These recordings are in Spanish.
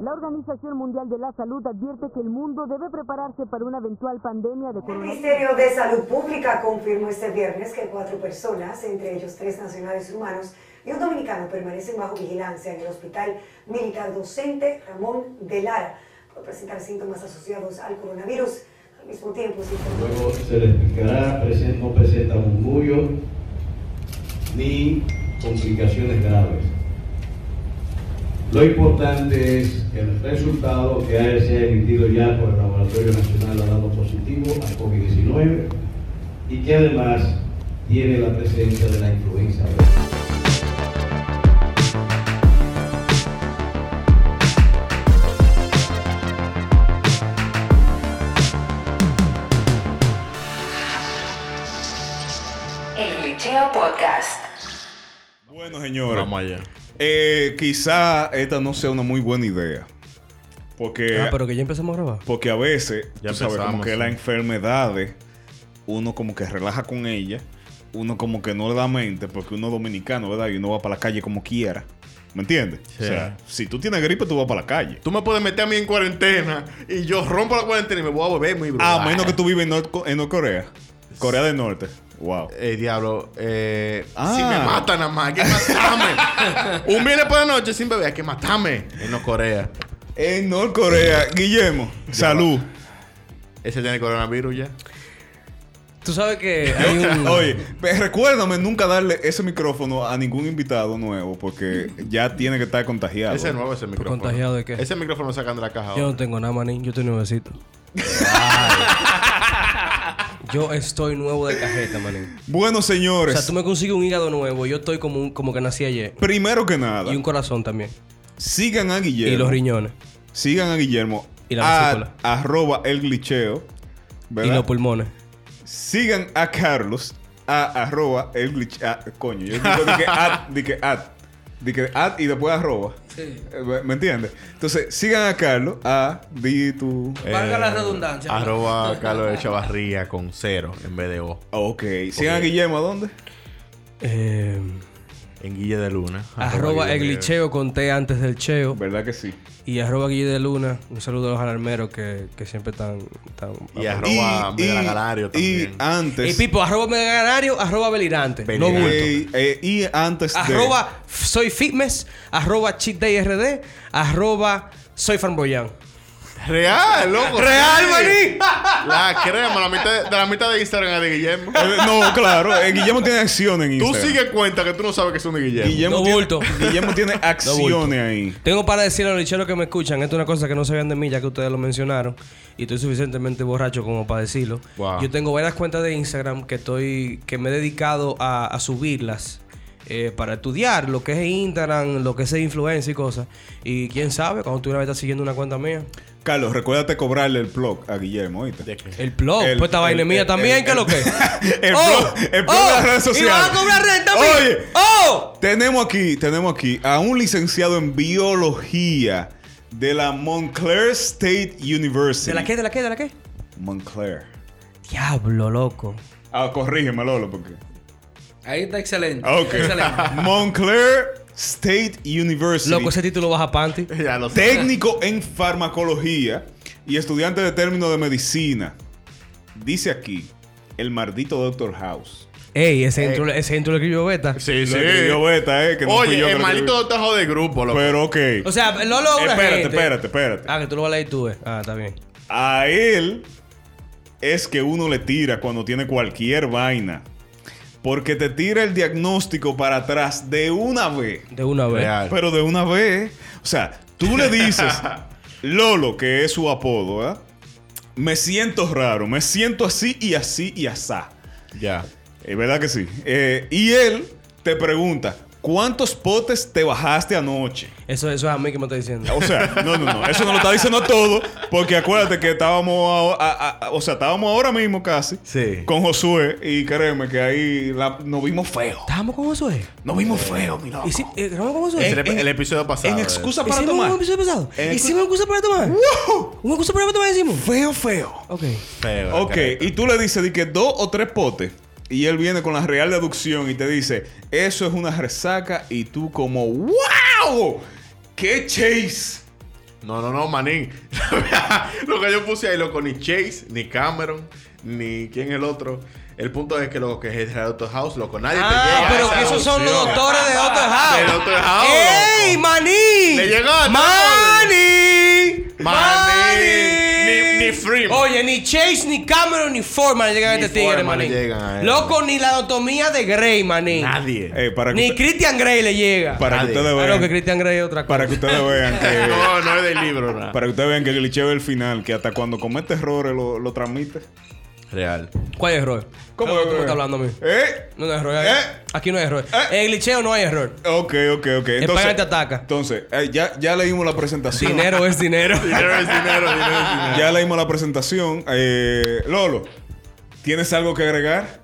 La Organización Mundial de la Salud advierte que el mundo debe prepararse para una eventual pandemia de El coronavirus. Ministerio de Salud Pública confirmó este viernes que cuatro personas, entre ellos tres nacionales rumanos y un dominicano, permanecen bajo vigilancia en el Hospital Militar Docente Ramón de Lara por presentar síntomas asociados al coronavirus. Al mismo tiempo, Luego se le explicará, no presenta murmullo ni complicaciones graves. Lo importante es que el resultado que ha emitido ya por el Laboratorio Nacional ha dado positivo al COVID-19 y que además tiene la presencia de la influenza. El Glitcheo Podcast. Bueno, señores. Vamos allá. Eh, quizá esta no sea una muy buena idea. Porque, Ah, pero que ya empezamos a grabar. porque a veces, Ya tú sabes, como que sí. las enfermedades, uno como que relaja con ella, uno como que no le da mente, porque uno es dominicano, ¿verdad? Y uno va para la calle como quiera. ¿Me entiendes? Sí. O sea, si tú tienes gripe, tú vas para la calle. Tú me puedes meter a mí en cuarentena y yo rompo la cuarentena y me voy a volver muy brutal. A menos que tú vives en, en Norcorea. Corea del Norte. Wow. Eh, diablo, eh, Ah. si me matan nada más, hay que matarme. Un viernes por la noche sin beber, hay que matarme en Corea. En Norcorea, Guillermo, salud. Ese tiene coronavirus ya. Tú sabes que hay un... Oye, recuérdame nunca darle ese micrófono a ningún invitado nuevo porque ya tiene que estar contagiado. Ese es nuevo, ese micrófono. ¿Contagiado de qué? Ese micrófono sacan de la caja. Yo no tengo nada, manín. Yo estoy nuevecito. Yo estoy nuevo de cajeta, manín. Bueno, O señores, sea, tú me consigues un hígado nuevo. Yo estoy como, un- como que nací ayer. primero que nada, Y un corazón también. sigan a Guillermo. Y los riñones. Sigan a Guillermo. Y la a- arroba el glitcheo. ¿verdad? Y los pulmones. Sigan a Carlos. A arroba el glitcheo. ah, coño, yo digo de que at, de que at. De que at y después arroba. Eh, ¿Me entiendes? Entonces, sigan a Carlos. A, di tu. Valga la redundancia. Arroba Carlos de Chavarría con cero en vez de O. Ok. Sigan a Guillermo, ¿a dónde? Eh, En Guille de Luna. arroba Guille el glitcheo con T antes del cheo. ¿Verdad que sí? Y arroba Guille de Luna. Un saludo a los alarmeros que, que siempre están... están Y arroba y también. antes. Y Pipo, arroba Meganario, arroba Belirante. No Belirante. bulto. eh, eh, y antes de. Arroba soy fitness, arroba cheatdayrd, arroba soy fanboyan. Real, loco. ¡Real, maní! La crema, la mitad de, de la mitad de Instagram es de Guillermo. Eh, no, claro. eh, Guillermo tiene acción en Tú Instagram. sigues cuenta que tú no sabes que son de Guillermo. Guillermo, No tiene, bulto. Guillermo tiene acciones ahí. Tengo para decirle a los licheros que me escuchan, esto es una cosa que no sabían de mí ya que ustedes lo mencionaron y estoy suficientemente borracho como para decirlo. Wow. Yo tengo varias cuentas de Instagram que estoy que me he dedicado a, a subirlas eh, para estudiar lo que es Instagram, lo que es influencia y cosas. Y quién sabe, cuando tú una vez estás siguiendo una cuenta mía. Carlos, recuérdate cobrarle el blog a Guillermo, ¿oíste? El blog, El- pues esta vaina mía también, ¿qué es lo que? El Oh, blog, el blog oh, de las redes ¿Y sociales. vas a cobrar renta? Oye. ¡Oh! Tenemos aquí, tenemos aquí a un licenciado en biología de la Montclair State University. ¿De la qué? ¿De la qué? ¿De la qué? Montclair. Diablo, loco. Ah, corrígeme, Lolo, porque. Ahí está excelente. Ok. Excelente. Montclair State University. Loco, ese título baja panty. Ya lo sé. técnico en farmacología y estudiante de término de medicina. Dice aquí el maldito Doctor House. Ey, ese intro, ese intro lo escribió Beta. Sí, sí. Lo escribió Beta, eh, que no fui yo Oye, que el lo maldito escribí. tajo de grupo, loco. Pero ok. O sea, Lolo es una espérate, gente. espérate, espérate. Ah, que tú lo vas a leer tú, eh. Ah, está bien. A él es que uno le tira cuando tiene cualquier vaina. Porque te tira el diagnóstico para atrás de una vez. De una vez. Real. Pero de una vez. O sea, tú le dices Lolo, que es su apodo, ¿verdad? Me siento raro, me siento así y así y asá. Ya. Es verdad que sí. Eh, y él te pregunta, ¿cuántos potes te bajaste anoche? Eso, eso es a mí que me está diciendo. O sea, no, no, no. Eso no lo está diciendo todo. Porque acuérdate que estábamos, a- a- a- o sea, estábamos ahora mismo casi Sí. con Josué. Y créeme que ahí la- nos vimos feo. ¿Estábamos con Josué? Nos vimos feo, mi loco. ¿Y si, eh, ¿Grabamos con Josué? Es el, el episodio pasado. En eh. excusa para ¿Hicimos tomar. un episodio pasado? En- ¿Hicimos curso para tomar? ¿Un curso para tomar hicimos? Feo, feo. Ok. Feo, Ok, y tú le dices de que dos o tres potes. Y él viene con la real deducción y te dice, eso es una resaca. Y tú como, ¡wow! ¡Qué chase! No, no, no, manín. lo que yo puse ahí, loco, ni Chase, ni Cameron, ni quién es el otro. El punto es que lo que es el Doctor House, loco, nadie te llega. Ah, a pero esa que esos son los doctores de Doctor House. De Doctor House, ¡Ey, loco. maní! Le llegaste, ¡Maní! Maní. Freeman. Oye, ni Chase, ni Cameron, ni Foreman llegan a este tigre, maní. llegan. Loco, ni la anatomía de Grey, maní. Nadie. Eh, para Ni usted- Christian Grey le llega. para que ustedes Claro que vean. Christian Grey es otra cosa. Para que ustedes vean que. No, no es del libro, nada. Para que ustedes vean que el final, que hasta cuando comete errores lo, lo transmite. Real. ¿Cuál es el error? ¿Cómo ¿Cómo tú que- me estás hablando a mí? ¿Eh? No, no hay error. ¿Eh? Aquí no hay error. ¿Eh? En el glitcheo no hay error. Ok, ok, ok. Entonces, te ataca. Entonces, eh, ya, ya leímos la presentación. Dinero es dinero. Dinero es dinero, dinero es dinero. Ya leímos la presentación. Eh, Lolo, ¿tienes algo que agregar?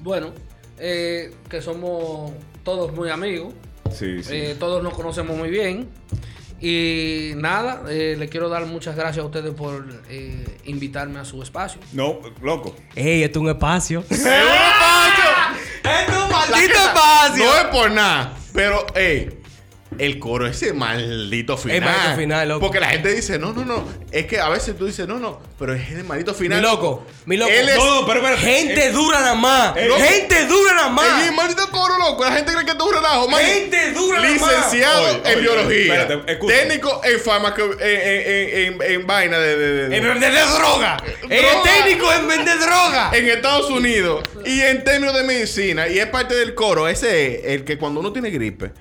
Bueno, eh, que somos todos muy amigos. Sí, sí. Eh, todos nos conocemos muy bien. Y nada, eh, le quiero dar muchas gracias a ustedes por eh, invitarme a su espacio. no, loco. Ey, esto es un espacio. ¡Es un espacio! ¡Esto es un La maldito espacio! No es por nada, pero, ey, el coro ese maldito final. El maldito final, loco. Porque la gente dice, no, no, no. Es que a veces tú dices, no, no, pero es el maldito Mi final. loco, mi loco. Él es, No, pero espérate. Gente dura nada más. Eh, Gente dura nada es más. el maldito coro, loco. La gente cree que es un relajo, man. Gente dura nada más. Licenciado Oye, en oye, biología. espérate, técnico en farmaco... En, en, en, en vaina de... de- de- En vender droga. El Droga. técnico en vender droga. en Estados Unidos y en términos de medicina y es parte del coro ese es el que cuando uno tiene gripe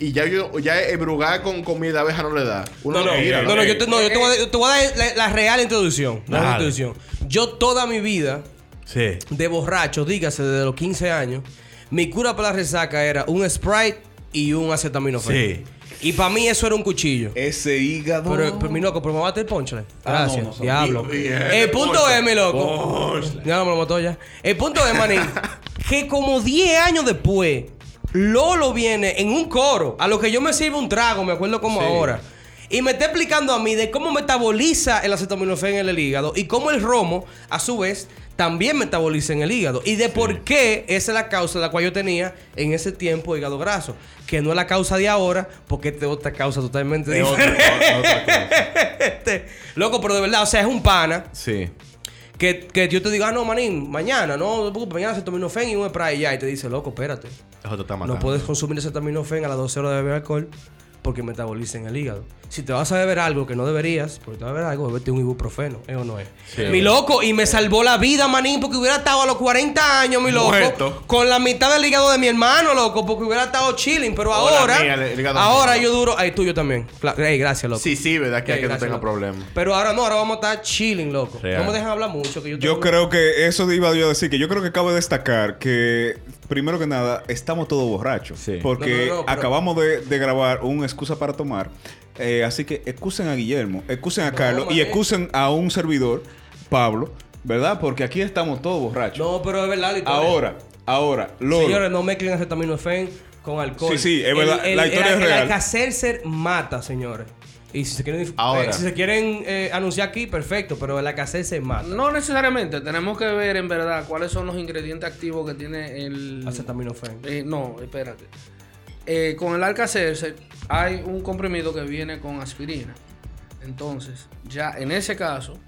y ya yo ya el brugar con comida de abeja no le da uno No, no, tira, no, no, yo te, no, yo te voy a, yo te voy a dar la, la real introducción. La introducción. Yo toda mi vida sí de borracho, dígase desde los 15 años, mi cura para la resaca era un Sprite y un acetaminofén. Sí. Y para mí eso era un cuchillo. Ese hígado. Pero, pero mi loco, pero me mate el ponchale. Ah, Gracias. no, no sabía. Diablo. El punto ponchale. es, mi loco. Ponchale. Ya me lo mató ya. El punto es, manín, que como 10 años después, Lolo viene en un coro, a lo que yo me sirvo un trago, me acuerdo como ahora. Y me está explicando a mí de cómo metaboliza el acetaminofén en el hígado y cómo el romo, a su vez, también metaboliza en el hígado. Y de por qué esa es la causa de la cual yo tenía en ese tiempo hígado graso. Que no es la causa de ahora, porque esta es otra causa totalmente Es otra- diferente. otra cosa. Este, Loco, pero de verdad, o sea, es un pana sí que, que yo te digo, ah, no, manín, mañana, no, mañana acetaminofén y un spray y ya. Y te dice, loco, espérate. eso te está matando No puedes consumir acetaminofén a las 12 horas de beber alcohol porque metaboliza en el hígado. Si te vas a beber algo que no deberías, porque te vas a beber algo, bebete un ibuprofeno, ¿eh o no es? Sí. mi loco, y me salvó la vida, manín, porque hubiera estado a los 40 años, mi loco, Muerto. con la mitad del hígado de mi hermano, loco, porque hubiera estado chilling, pero ahora, mía, el hígado ahora mío. yo duro, ay, tuyo también. Cla- Ey, gracias, loco. sí sí verdad que hay que no tenga problemas Pero ahora no, ahora vamos a estar chilling, loco. Real. No me dejan hablar mucho, que yo Yo creo que eso iba yo a decir, que yo creo que cabe destacar que, primero que nada, estamos todos borrachos. Sí. Porque No, no, no, pero- acabamos de, de grabar un excusa para tomar. Eh, así que excusen a Guillermo, excusen a Carlos y mané. excusen a un servidor, Pablo, ¿verdad? Porque aquí estamos todos borrachos. No, pero es verdad ahora, ahora. Señores, no mezclen acetaminofén con alcohol. Sí, sí, es verdad, El, la historia el, es real. El Alka-Seltzer mata, señores. Y si se quieren, Ahora. eh, si se quieren eh, anunciar aquí, perfecto, pero el Alka-Seltzer mata. No necesariamente, tenemos que ver en verdad cuáles son los ingredientes activos que tiene el... Acetaminofén. Eh, no, espérate. Eh, con el Alka-Seltzer hay un comprimido que viene con aspirina. Entonces, ya en ese caso,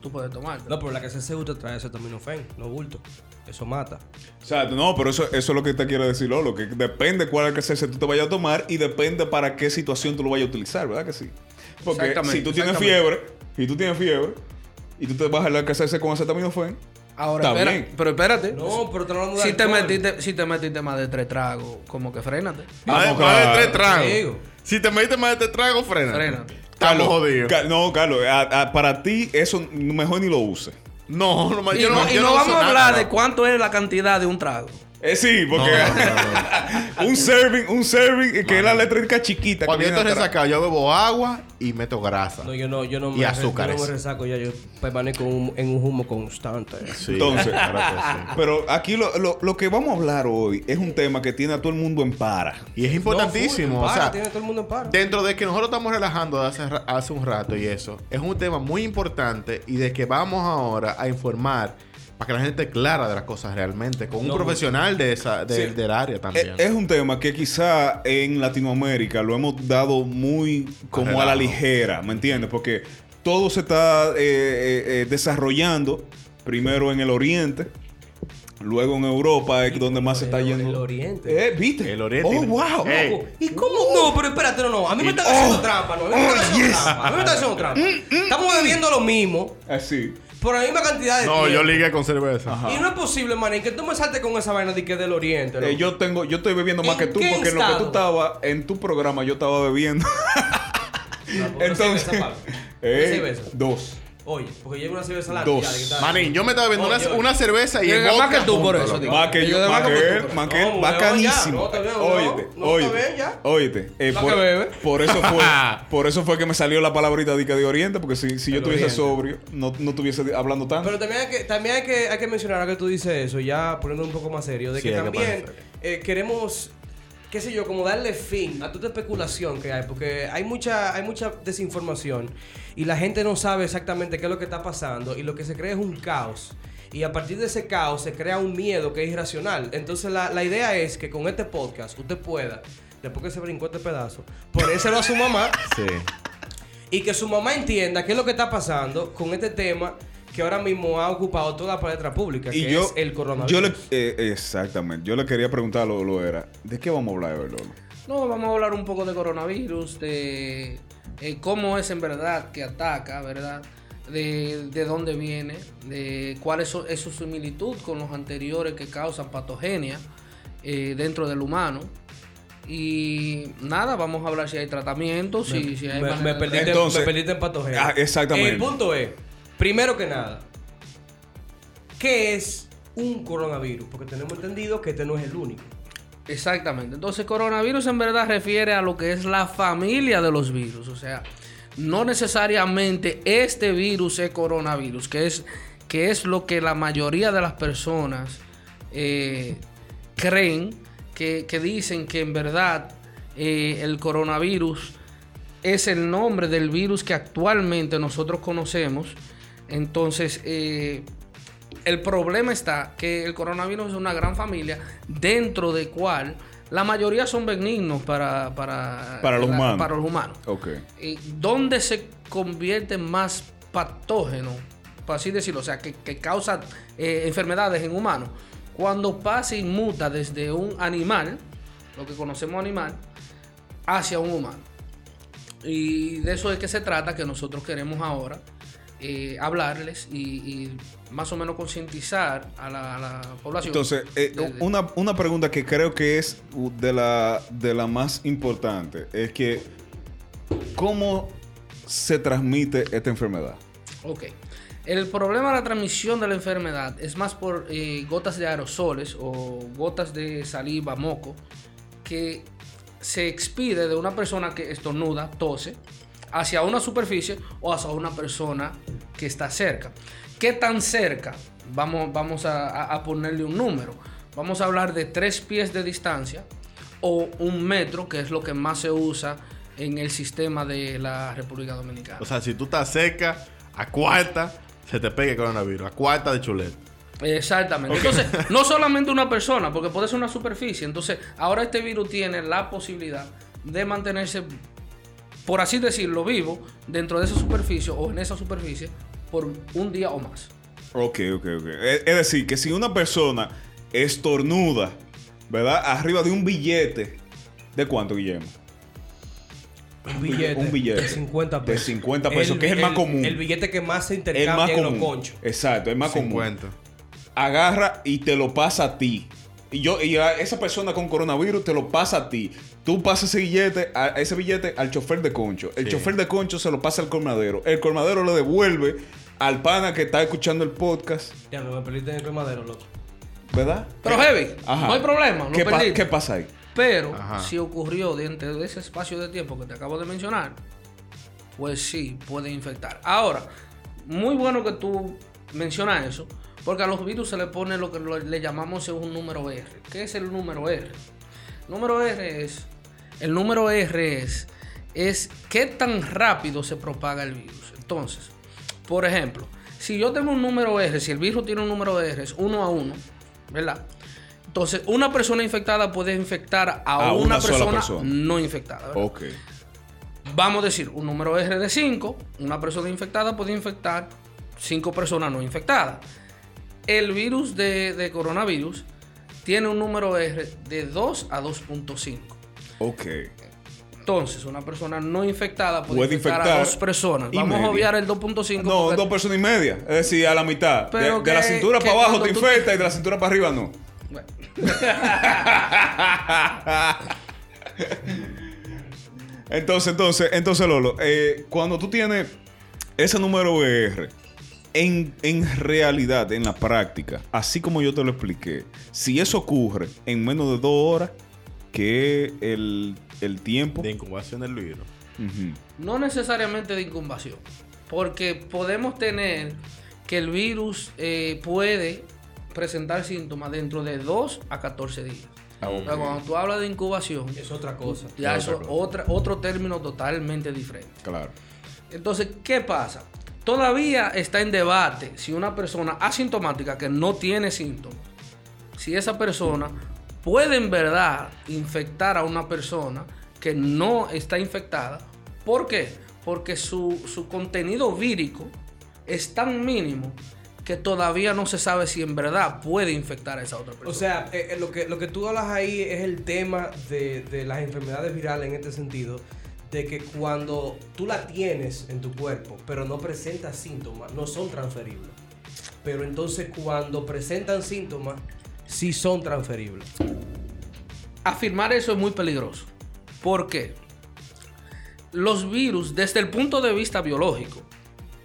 tú puedes tomar. No, pero la que se gusta trae acetaminofén, no bulto. Eso mata. O sea, no, pero eso, eso es lo que te quiero decir, Lolo, que depende cuál es que tú te vayas a tomar y depende para qué situación tú lo vayas a utilizar, ¿verdad que sí? Porque si tú tienes fiebre, si tú tienes fiebre y tú te vas a la que hacerse con acetaminofén, Ahora, espera, pero espérate. No, pero te de si, te metiste, si te metiste más de tres tragos, como que frénate. Vamos, más de tres tragos si te metes más de tres tragos frena Frénate. estamos jodidos Ca- no, Carlos, a- a- para ti eso mejor ni lo uses. No no yo no, y yo no vamos a hablar de cuánto es la cantidad de un trago. Eh, sí, porque un serving, un serving que es la letra chiquita. cuando yo estoy resacado yo bebo agua y meto grasa No, yo no, yo no Y me, azúcares. yo no me resaco ya, yo permanezco un- en un humo constante. Sí, Entonces, claro que sí. Pero aquí lo, lo- lo que vamos a hablar hoy es un tema que tiene a todo el mundo en para. Y es importantísimo. No, full, o sea, tiene todo el mundo en paro. dentro de que nosotros estamos relajando hace, hace un rato y eso, es un tema muy importante y de que vamos ahora a informar para que la gente esté clara de las cosas realmente, con un No, profesional de esa, de- Sí. del área también. Es, es un tema que quizá en Latinoamérica lo hemos dado muy como a la ligera, ¿me entiendes? Porque todo se está eh, eh, eh, desarrollando primero en el Oriente, luego en Europa, es donde más se está el- yendo. el Oriente. Eh, ¿Viste? El Oriente. Oh, wow. ¿Y cómo? No, pero espérate, no, no. A mí me están haciendo trampa, ¿no? A mí me están haciendo trampa. A mí me están haciendo trampa. Estamos bebiendo lo mismo Así. Por la misma cantidad de No, yo ligué con cerveza. Ajá. Y no es posible, manín, que tú me saltes con esa vaina de que es del Oriente, ¿no? Eh, yo tengo, yo estoy bebiendo más ¿En que tú, porque en lo que tú estabas en tu programa yo estaba bebiendo. Una Entonces, eh, dos. Oye, porque llevo una cerveza larga. Dos. ya, Manín, yo me estaba bebiendo Oye, una, oye. una cerveza y Yo el más que tú por eso, digo. Más que Yo más más que él, más que No, él, no, bacanísimo. ya, no, no. Óyete, No te óyete, ya. óyete. eh, La por, que bebe. por eso fue, por eso fue que me salió la palabrita de, que de Oriente, porque si, si yo estuviese Oriente. sobrio, no, no estuviese hablando tanto. Pero también hay que, también hay que, hay que mencionar ahora que tú dices eso, ya poniendo un poco más serio, de Sí, que hay que también ponerse eh, queremos, qué sé yo, como darle fin a toda especulación que hay, porque hay mucha, hay mucha desinformación y la gente no sabe exactamente qué es lo que está pasando y lo que se cree es un caos. Y a partir de ese caos se crea un miedo que es irracional. Entonces la, la idea es que con este podcast usted pueda, después que se brincó este pedazo, ponérselo a su mamá Sí. y que su mamá entienda qué es lo que está pasando con este tema que ahora mismo ha ocupado toda la palestra pública, y que yo, es el coronavirus. yo le, eh, exactamente, yo le quería preguntar lo, lo era, ¿de qué vamos a hablar hoy, Lolo? No, vamos a hablar un poco de coronavirus, de eh, cómo es en verdad que ataca, ¿verdad? De, de dónde viene, de cuál es su, es su similitud con los anteriores que causan patogenia eh, dentro del humano. Y nada, vamos a hablar si hay tratamientos, si, si hay me, manera me de- perdiste, Entonces- me perdiste en patogenia. Ah, exactamente. El punto es, primero que nada, ¿qué es un coronavirus? Porque tenemos entendido que este no es el único. Exactamente. Entonces, coronavirus en verdad refiere a lo que es la familia de los virus. O sea, no necesariamente este virus es coronavirus, que es, que es lo que la mayoría de las personas eh, creen, que, dicen que en verdad eh, el coronavirus es el nombre del virus que actualmente nosotros conocemos. Entonces, eh, el problema está que el coronavirus es una gran familia dentro de cual la mayoría son benignos para, para, Para los la- humanos. Para los humanos. Ok. Y ¿Dónde se convierte más patógeno? Por así decirlo, o sea, que, que causa eh, enfermedades en humanos. Cuando pasa y muta desde un animal, lo que conocemos animal, hacia un humano. Y de eso es que se trata, que nosotros queremos ahora eh, hablarles y, y más o menos concientizar a la, a la población. Entonces, eh, de- de- una, una pregunta que creo que es de la, de la más importante es que, ¿cómo se transmite esta enfermedad? Ok. El problema de la transmisión de la enfermedad es más por eh, gotas de aerosoles o gotas de saliva, moco, que se expide de una persona que estornuda, tose, hacia una superficie o hacia una persona que está cerca. ¿Qué tan cerca? Vamos, vamos a, ponerle un número. Vamos a hablar de tres pies de distancia o un metro, que es lo que más se usa en el sistema de la República Dominicana. O sea, si tú estás cerca, a cuarta, se te pega el coronavirus. A cuarta de chuleta. Exactamente. Entonces, no solamente una persona, porque puede ser una superficie. Entonces, ahora este virus tiene la posibilidad de mantenerse, por así decirlo, vivo dentro de esa superficie o en esa superficie por un día o más. Ok, ok, ok. Es, decir, que si una persona estornuda, ¿verdad? Arriba de un billete, ¿de cuánto, Guillermo? Un billete, un billete de 50 de pesos. 50 pesos, que es el más común. El billete que más se El intercambia más en los común. conchos. Exacto, el más común. 50. Agarra y te lo pasa a ti. Y yo, y a esa persona con coronavirus te lo pasa a ti. Tú pasas ese billete, a, ese billete al chofer de concho. El Sí. chofer de concho se lo pasa al colmadero. El colmadero lo devuelve al pana que está escuchando el podcast. Ya me perdiste en el colmadero, loco. ¿Verdad? Pero heavy, Ajá. no hay problema, no ¿Qué, pa- qué pasa ahí? Pero Ajá. si ocurrió dentro de ese espacio de tiempo que te acabo de mencionar, pues sí, puede infectar. Ahora, muy bueno que tú mencionas eso, porque a los virus se le pone lo que le llamamos un número R. ¿Qué es el número R? Número R es, el número R es, es qué tan rápido se propaga el virus. Entonces, por ejemplo, si yo tengo un número R, si el virus tiene un número R, es uno a uno, ¿verdad? Entonces, una persona infectada puede infectar a, A una, persona, persona. no infectada. ¿verdad? Ok. Vamos a decir, un número R de 5, una persona infectada puede infectar 5 personas no infectadas. El virus de, de coronavirus tiene un número R de 2 a 2.5. Ok. Entonces, una persona no infectada puede, Puede infectar, infectar a dos personas. Vamos a media. obviar el 2.5. No, porque- dos personas y media. Es decir, a la mitad. De, la cintura para abajo te tú- infecta y de la cintura para arriba no. Bueno. entonces, entonces, entonces, Lolo, eh, cuando tú tienes ese número R, en, en realidad, en la práctica, así como yo te lo expliqué, si eso ocurre en menos de dos horas, que es el, el tiempo. De incubación del virus. No necesariamente de incubación, porque podemos tener que el virus eh, puede presentar síntomas dentro de 2 a 14 días. Ah, O sea, ok. cuando tú hablas de incubación, Es otra cosa. ya Es eso otra es cosa. otra, otro término totalmente diferente. Claro. Entonces, ¿qué pasa? Todavía está en debate si una persona asintomática que no tiene síntomas, si esa persona puede en verdad infectar a una persona que no está infectada. ¿Por qué? Porque su, su contenido vírico es tan mínimo que todavía no se sabe si en verdad puede infectar a esa otra persona. O sea, eh, eh, lo, que, lo que tú hablas ahí es el tema de, de las enfermedades virales en este sentido, de que cuando tú la tienes en tu cuerpo, pero no presentas síntomas, no son transferibles. Pero entonces cuando presentan síntomas, sí son transferibles. afirmar eso es muy peligroso. ¿Por qué? Los virus, desde el punto de vista biológico,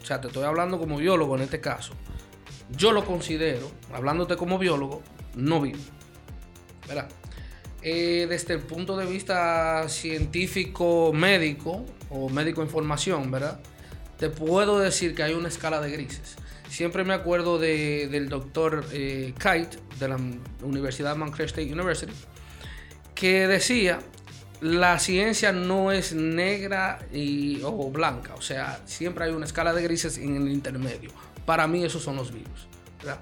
o sea, te estoy hablando como biólogo en este caso, yo lo considero, hablándote como biólogo, no vivo. ¿Verdad? Eh, desde el punto de vista científico médico o médico en formación, ¿verdad? Te puedo decir que hay una escala de grises. Siempre me acuerdo de- del doctor eh, Kite de la Universidad Montclair State University, que decía, la ciencia no es negra o blanca, o sea, siempre hay una escala de grises en el intermedio. Para mí esos son los virus. ¿verdad?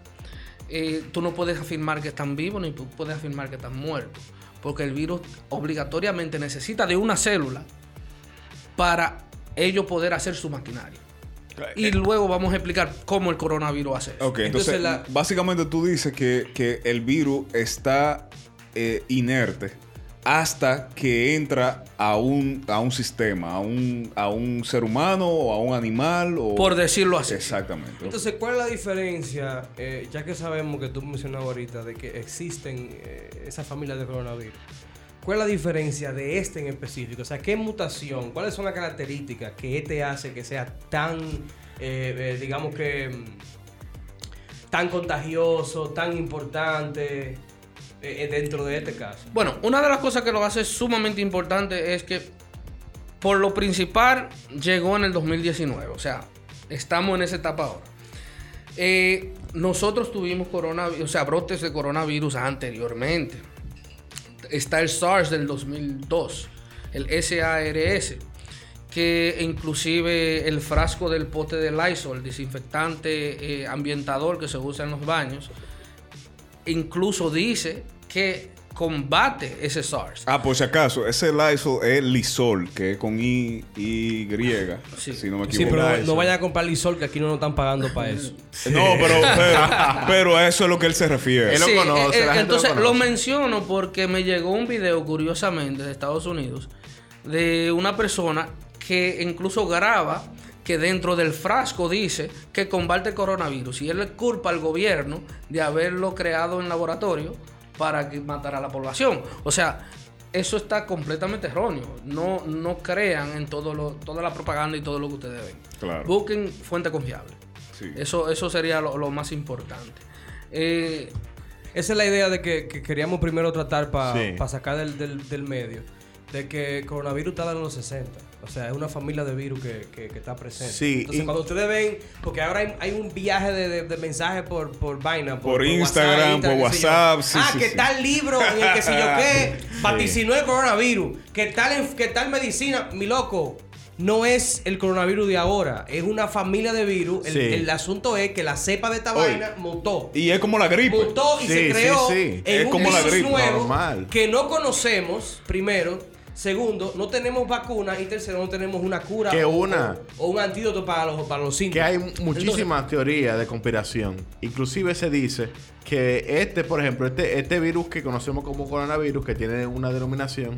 Eh, tú no puedes afirmar que están vivos ni pu- puedes afirmar que están muertos, porque el virus obligatoriamente necesita de una célula para ello poder hacer su maquinaria. Y luego vamos a explicar cómo el coronavirus hace eso. Ok, entonces, Entonces, la- básicamente tú dices que, que el virus está eh, inerte hasta que entra a un, a un sistema, a un, a un ser humano o a un animal. O... Por decirlo así. Exactamente. Entonces, ¿cuál es la diferencia? eh, ya que sabemos que tú mencionabas ahorita de que existen eh, esas familias de coronavirus. ¿Cuál es la diferencia de este en específico? O sea, ¿qué mutación? ¿Cuáles son las características que este hace que sea tan, eh, eh, digamos que, mm, tan contagioso, tan importante dentro de este caso? Bueno, una de las cosas que lo hace sumamente importante es que, por lo principal, llegó en el 2019. O sea, estamos en esa etapa ahora. Eh, nosotros tuvimos coronavirus, o sea, brotes de coronavirus anteriormente. Está el SARS del 2002, el SARS, que inclusive el frasco del pote de Lysol, desinfectante eh, ambientador que se usa en los baños, incluso dice que combate ese SARS. Ah, por si acaso, ese Lysol es Lysol, que es con I, y griega, Sí. si no me Sí, equivoco. pero no vayan a comprar Lisol que aquí no nos están pagando para eso. No, pero, pero, eso es lo que él se refiere. Él lo Sí, conoce, eh, la gente lo entonces lo, conoce. menciono porque me llegó un video curiosamente de Estados Unidos de una persona que incluso graba que dentro del frasco dice que combate el coronavirus y él le culpa al gobierno de haberlo creado en laboratorio para que matara a la población. O sea, eso está completamente erróneo. No, no crean en todo lo, toda la propaganda y todo lo que ustedes ven. Claro. Busquen fuente confiable. Sí. Eso, eso sería lo, lo más importante. Eh, Esa es la idea de que, que queríamos primero tratar para Sí. sacar del, del- del medio. De que el coronavirus está en los 60. O sea, es una familia de virus que, que- que está presente. Sí, Entonces, cuando ustedes ven, porque ahora hay, hay un viaje de, de- de mensajes por, por vaina, Por Instagram, por sé yo. WhatsApp, sí, ah, sí, que tal libro en el que si yo qué, vaticinó el coronavirus. Que tal, que tal medicina, mi loco. no es el coronavirus de ahora, es una familia de virus. El, asunto es que la cepa de esta vaina mutó. Y es como la gripe. Mutó y se creó en Es un como la virus gripe, nuevo normal. que no conocemos, primero. Segundo, no tenemos vacuna. Y tercero, no tenemos una cura Que o, una. o, o un antídoto para los, para los Que síntomas. hay muchísimas teorías de conspiración. Inclusive se dice que este, por ejemplo, este, este virus que conocemos como coronavirus, que tiene una denominación,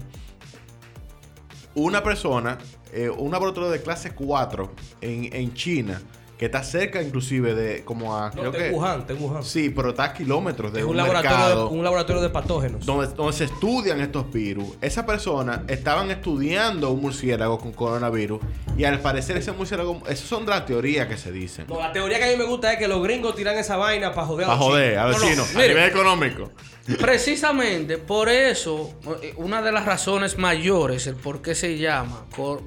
una persona, eh, un laboratorio de clase 4 en, en China, que está cerca inclusive de como a... No, creo que, Wuhan, está en Wuhan. Sí, pero está a kilómetros de es un, un laboratorio, mercado de, un laboratorio de patógenos. donde, donde se estudian estos virus. Esa persona estaban estudiando un murciélago con coronavirus y al parecer ese murciélago, esas son las teorías que se dicen. No, la teoría que a mí me gusta es que los gringos tiran esa vaina para joder a Para los joder, chinos. a los No, no, chinos, a nivel económico. Precisamente por eso, eh, una de las razones mayores, el por qué se llama co-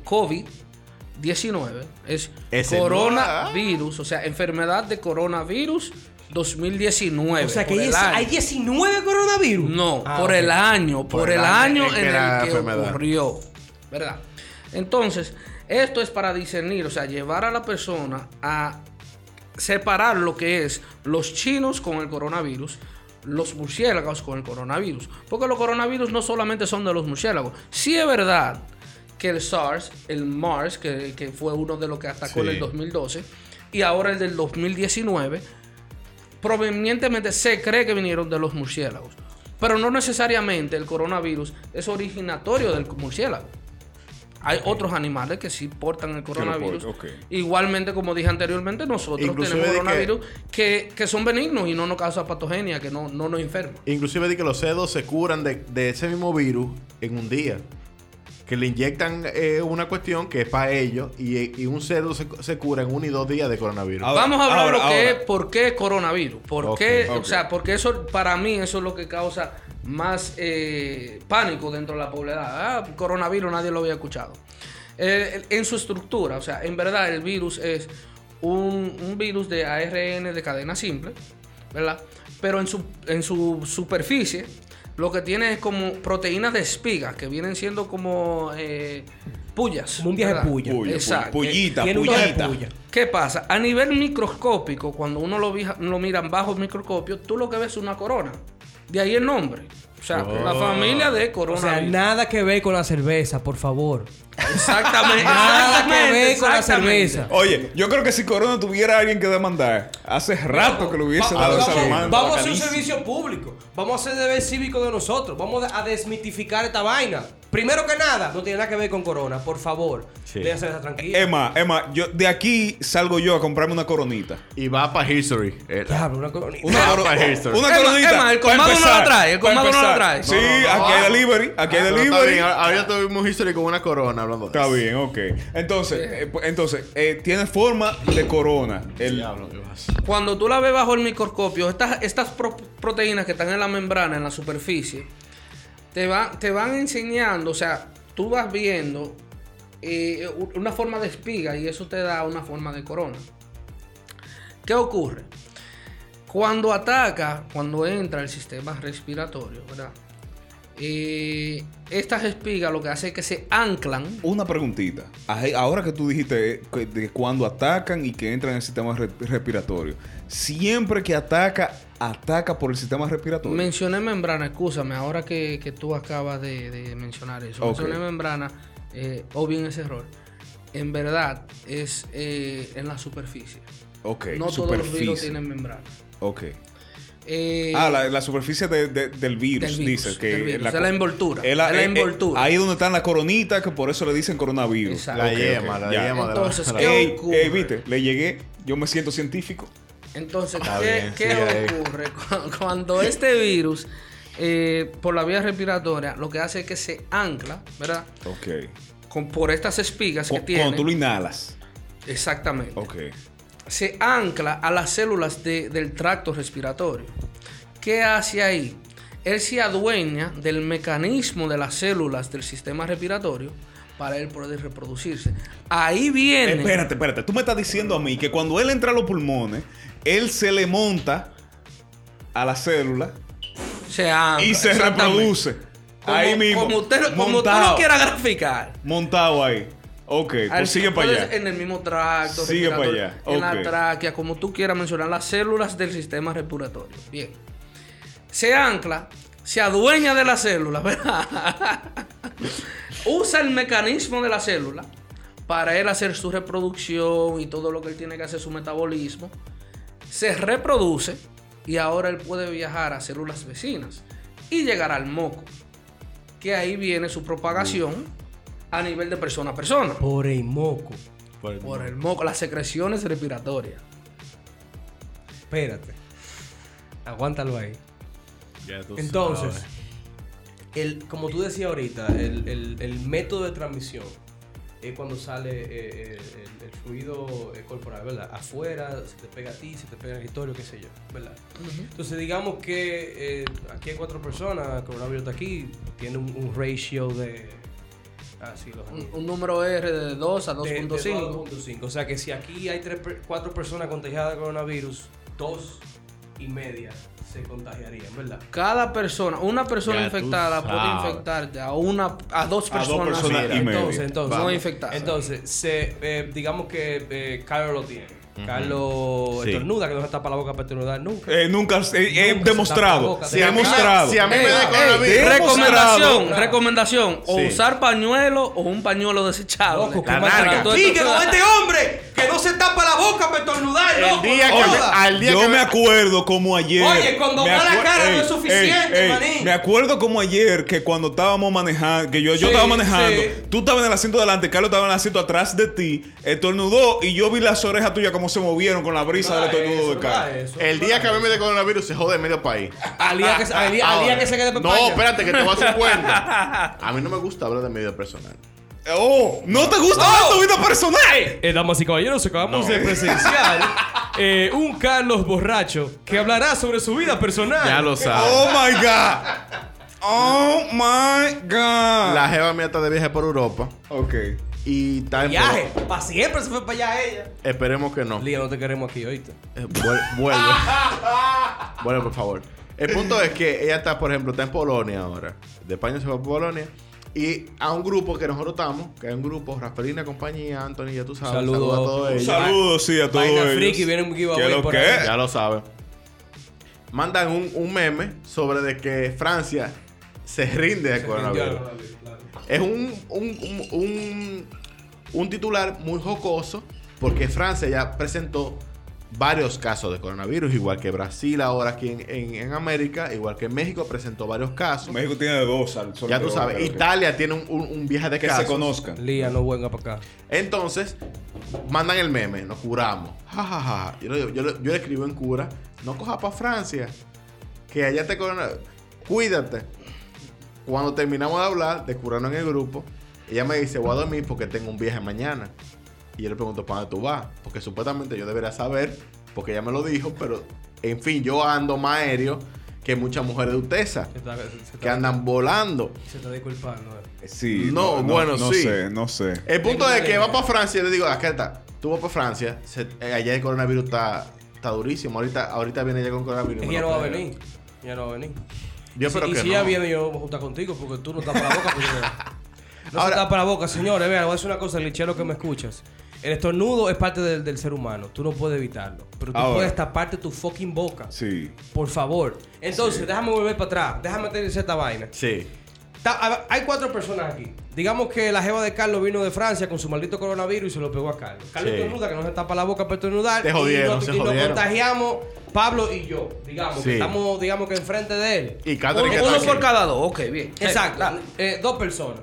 COVID-19, es Ese coronavirus, o sea, enfermedad de coronavirus 2019. O sea que hay, el ese- año. hay 19 coronavirus. No, Ah, por el año, por, el, año en, el que enfermedad. ocurrió, ¿verdad? Entonces, esto es para discernir, o sea, llevar a la persona a separar lo que es los chinos con el coronavirus, los murciélagos con el coronavirus. Porque los coronavirus no solamente son de los murciélagos. Sí es verdad que el SARS, el MARS, que, que fue uno de los que atacó en el 2012, y ahora el del 2019, provenientemente se cree que vinieron de los murciélagos. Pero no necesariamente el coronavirus es originatorio del murciélago. Hay otros animales que sí portan el coronavirus. Igualmente, como dije anteriormente, nosotros Inclusive tenemos que- coronavirus que, que son benignos y no nos causan patogenia, que no, no nos enferman. Inclusive de que los cerdos se curan de, de ese mismo virus en un día. Que le inyectan eh, una cuestión que es para ellos y, y un cerdo se, se cura en uno y dos días de coronavirus. Ahora- Vamos a hablar ahora- lo que ahora. es por qué coronavirus. ¿Por qué? O sea, porque eso, para mí, eso es lo que causa más eh, pánico dentro de la población. Ah, coronavirus, nadie lo había escuchado. Eh, en su estructura, o sea, en verdad el virus es un, un virus de ARN de cadena simple, ¿verdad? Pero en su, en su superficie, lo que tiene es como proteínas de espiga, que vienen siendo como eh, pullas. Como un viaje ¿verdad? puya. Puya, Exacto. pullita, puya. ¿Qué pasa? A nivel microscópico, cuando uno lo, lo mira bajo el microscopio, tú lo que ves es una corona. De ahí el nombre. O sea, la familia de O corona. sea, nada que ver con la cerveza, por favor. Exactamente. Nada que ver con la cerveza. Oye, yo creo que si Corona tuviera a alguien que demandar, hace rato que lo hubiese Va- dado vamos, esa vamos- demanda. vamos a hacer un servicio público. Vamos a hacer deber cívico de nosotros. Vamos a desmitificar esta vaina. Primero que nada, no tiene nada que ver con corona. Por favor, Sí. déjase esa tranquila. Emma, Emma, yo de aquí salgo yo a comprarme una coronita. Y va para History. Eh, Diablo, una coronita. Una, coro- pa' History. una Emma, coronita. Emma, el colmado no la trae, el colmado no la trae. Sí, No, no, no, aquí hay delivery. Aquí hay Pero está delivery. bien, ahora tuvimos History con una corona hablando de Está eso. bien, ok. Entonces, eh, pues, entonces eh, tiene forma de corona. El, Diablo. Cuando tú la ves bajo el microscopio, estas, estas pro- proteínas que están en la membrana, en la superficie, te, van te van enseñando, o sea, tú vas viendo eh, una forma de espiga y eso te da una forma de corona. ¿Qué ocurre? Cuando ataca, cuando entra el sistema respiratorio, ¿verdad? Eh, estas espigas lo que hace es que se anclan Una preguntita. Ahora que tú dijiste eh, de cuando atacan y que entran en el sistema re- respiratorio, siempre que ataca, ataca por el sistema respiratorio. Mencioné membrana, escúchame, ahora que, que tú acabas de, de mencionar eso. Ok. Mencioné membrana, eh, o bien ese error. En verdad es eh, en la superficie. ok, no todos los virus superficie. tienen membrana. Ok. Eh, ah, la, la superficie de- de- del virus, Del virus, dice que del virus, la, envoltura, es la, eh, eh, envoltura. ahí donde están las coronitas, que por eso le dicen coronavirus. Exacto. La Ok, yema, ok, la ya. yema de la- Entonces, de la- ¿qué Ey, ocurre? ey, viste, le llegué, yo me siento científico. Entonces, Está ¿qué, ocurre? Cu- Cuando este virus, eh, por la vía respiratoria, lo que hace es que se ancla, ¿verdad? Ok. Con, por estas espigas que tiene. Cuando tú lo inhalas. Exactamente. Ok. se ancla a las células de- del tracto respiratorio. ¿Qué hace ahí? Él se adueña del mecanismo de las células del sistema respiratorio para él poder reproducirse. Ahí viene. Espérate, espérate. Tú me estás diciendo a mí que cuando él entra a los pulmones, él se le monta a la célula se ancla, y se reproduce. Como, ahí mismo. Como usted, como tú montado, lo quiera graficar. Montado ahí. Ok, Al- pues sigue para allá. En el mismo tracto. Sigue para allá, En la tráquea, como tú quieras mencionar, las células del sistema respiratorio. Bien. Se ancla, se adueña de la célula, ¿verdad? Usa el mecanismo de la célula para él hacer su reproducción y todo lo que él tiene que hacer, su metabolismo. Se reproduce y ahora él puede viajar a células vecinas y llegar al moco. Que ahí viene su propagación a nivel de persona a persona. Por el moco. Por el moco, las secreciones respiratorias. Espérate. Aguántalo ahí. Ya tú Entonces, sabes. el, como tú decías ahorita, el, el- el método de transmisión es cuando sale eh, el, el- fluido eh, corporal, ¿verdad? Afuera, se te pega a ti, se te pega en el escritorio, qué sé yo, ¿verdad? Entonces, digamos que eh, aquí hay cuatro personas, coronavirus está aquí, tiene un, un ratio de... Ah, sí, los Un, un número R de 2 a de- de 2.5. 2.5. O sea que si aquí hay tres, cuatro personas contagiadas de coronavirus, dos y media se contagiarían, ¿verdad? Cada persona, una persona Ya infectada puede infectarte a una a dos A dos personas, personas y media. Entonces, entonces, vamos. infectadas. Entonces, se, eh, digamos que eh, Carlos lo tiene. Carlos Sí. estornuda, que no se tapa la boca para estornudar nunca. Eh, nunca, eh, eh, Nunca se demostrado. tapa la boca. Si a mí me- demostrado. si a mí me da coronavirus. recomendación, recomendación, o Sí. usar pañuelo o un pañuelo desechable. Loco, La que que con este hombre que no se tapa la boca para estornudar, El loco. día no que al día Yo que me acuerdo como ayer. Oye, cuando me va la cara no es suficiente, manín. Me acuerdo como ayer que cuando estábamos manejando, que yo, yo estaba manejando, sí. tú estabas en el asiento delante, Carlos estaba en el asiento atrás de ti, estornudó y yo vi las orejas tuyas como se movieron con la brisa del estornudo de Carlos. El día que a mí me dé coronavirus se jode medio país. Al día que, al día, al día que se quede No, espérate, que te voy a hacer cuenta. A mí no me gusta hablar de vida personal. Oh, ¿no te gusta Oh. tu vida personal? Eh, damas y caballeros, acabamos No. de presenciar eh, un Carlos borracho que hablará sobre su vida personal. Ya lo sabes. Oh my God. Oh my God. La jeva mía está de viaje por Europa Ok. y está en Viaje. Para siempre se fue para allá ella. Esperemos que no. Lía, no te queremos aquí, oíste. Eh, vuel- vuelve. vuelve, por favor. El punto es que ella está, por ejemplo, está en Polonia ahora. De España se va a Polonia. Y a un grupo que nosotros estamos, que es un grupo, Rafaelina, compañía, Anthony, ya tú sabes. Saludos. saludos a todos Un ellos. saludo, sí, a todos Vaina ellos. friki, viene un giveaway ¿Qué lo por ahí. Ya lo saben. Mandan un, un meme sobre de que Francia se rinde al coronavirus. Es un, un, un, un, un titular muy jocoso porque Francia ya presentó varios casos de coronavirus, igual que Brasil ahora aquí en, en- en América, igual que México presentó varios casos. México tiene dos. al- solo Ya tú que sabes, que- Italia tiene un, un- un viaje de Que casos. se conozcan. Lía, no venga para acá. Entonces, mandan el meme, nos curamos. Ja, ja, ja. Yo, le- yo, le- yo le escribo en cura, no coja para Francia, que allá te corona. Cuídate. Cuando terminamos de hablar, de curarnos en el grupo, ella me dice, voy a dormir porque tengo un viaje mañana. Y yo le pregunto, ¿para dónde tú vas? Porque supuestamente yo debería saber, porque ella me lo dijo, pero en fin, yo ando más aéreo que muchas mujeres de Utesa, Se está, se, se que está- andan volando. se está disculpando. eh. Sí. No, bueno, no sí. sé, no sé. El punto es que va para Francia y le digo, acá está, tú vas para Francia, se- eh, allá el coronavirus está, está durísimo, ahorita, ahorita viene ella con coronavirus. Ella no va a venir. Ella no va a venir. Yo Y si- espero y que si no. ella viene, yo voy a juntar contigo porque tú no tapas la boca. No Ahora- se tapa la boca, señores. Vean, voy a decir una cosa, lichero que me escuchas. El estornudo es parte del, del ser humano. Tú no puedes evitarlo. Pero tú Ahora. puedes taparte tu fucking boca. Sí. Por favor. Entonces, déjame volver para atrás. Déjame tener esta vaina. Sí. Ta- hay cuatro personas aquí. Digamos que la jeva de Carlos vino de Francia con su maldito coronavirus y se lo pegó a Carlos. Carlos Sí. estornuda, que no se tapa la boca para estornudar. Te jodieron, y nos, y nos contagiamos Pablo y yo. Digamos, Sí. que estamos, digamos que enfrente de él. Y Catherine que Uno, está uno por cada dos. Ok, bien. Exacto. Dale. Eh, dos personas.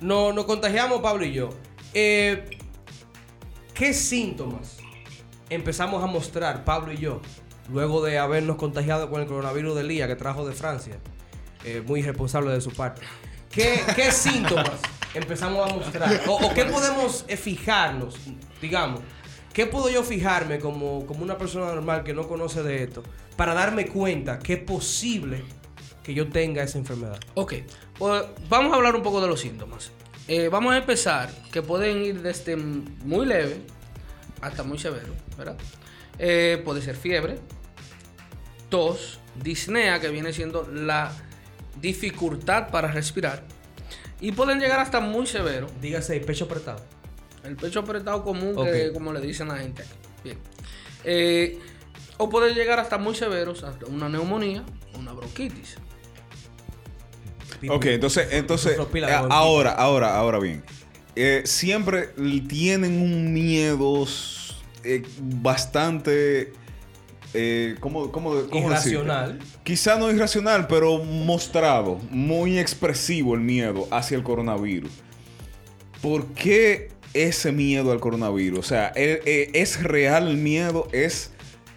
No, nos contagiamos Pablo y yo. Eh, ¿Qué síntomas empezamos a mostrar Pablo y yo luego de habernos contagiado con el coronavirus del día que trajo de Francia? Eh, muy irresponsable de su parte. ¿Qué, qué síntomas empezamos a mostrar? O, o qué podemos eh, fijarnos, digamos? ¿Qué puedo yo fijarme como, como una persona normal que no conoce de esto para darme cuenta que es posible que yo tenga esa enfermedad? Ok, pues vamos a hablar un poco de los síntomas. Eh, vamos a empezar, que pueden ir desde muy leve hasta muy severo, ¿verdad? Eh, puede ser fiebre, tos, disnea, que viene siendo la dificultad para respirar, y pueden llegar hasta muy severo. Dígase, pecho apretado. El pecho apretado común, que como le dicen la gente. aquí. Bien. Eh, o puede llegar hasta muy severos, hasta una neumonía, una bronquitis. Ok, entonces, entonces eh, ahora, ahora, ahora bien. Eh, siempre tienen un miedo eh, bastante. Eh, ¿Cómo, cómo, cómo Irracional. decirte? Quizá no irracional, pero mostrado, muy expresivo el miedo hacia el coronavirus. ¿Por qué ese miedo al coronavirus? O sea, ¿e- e- ¿es real el miedo? ¿Es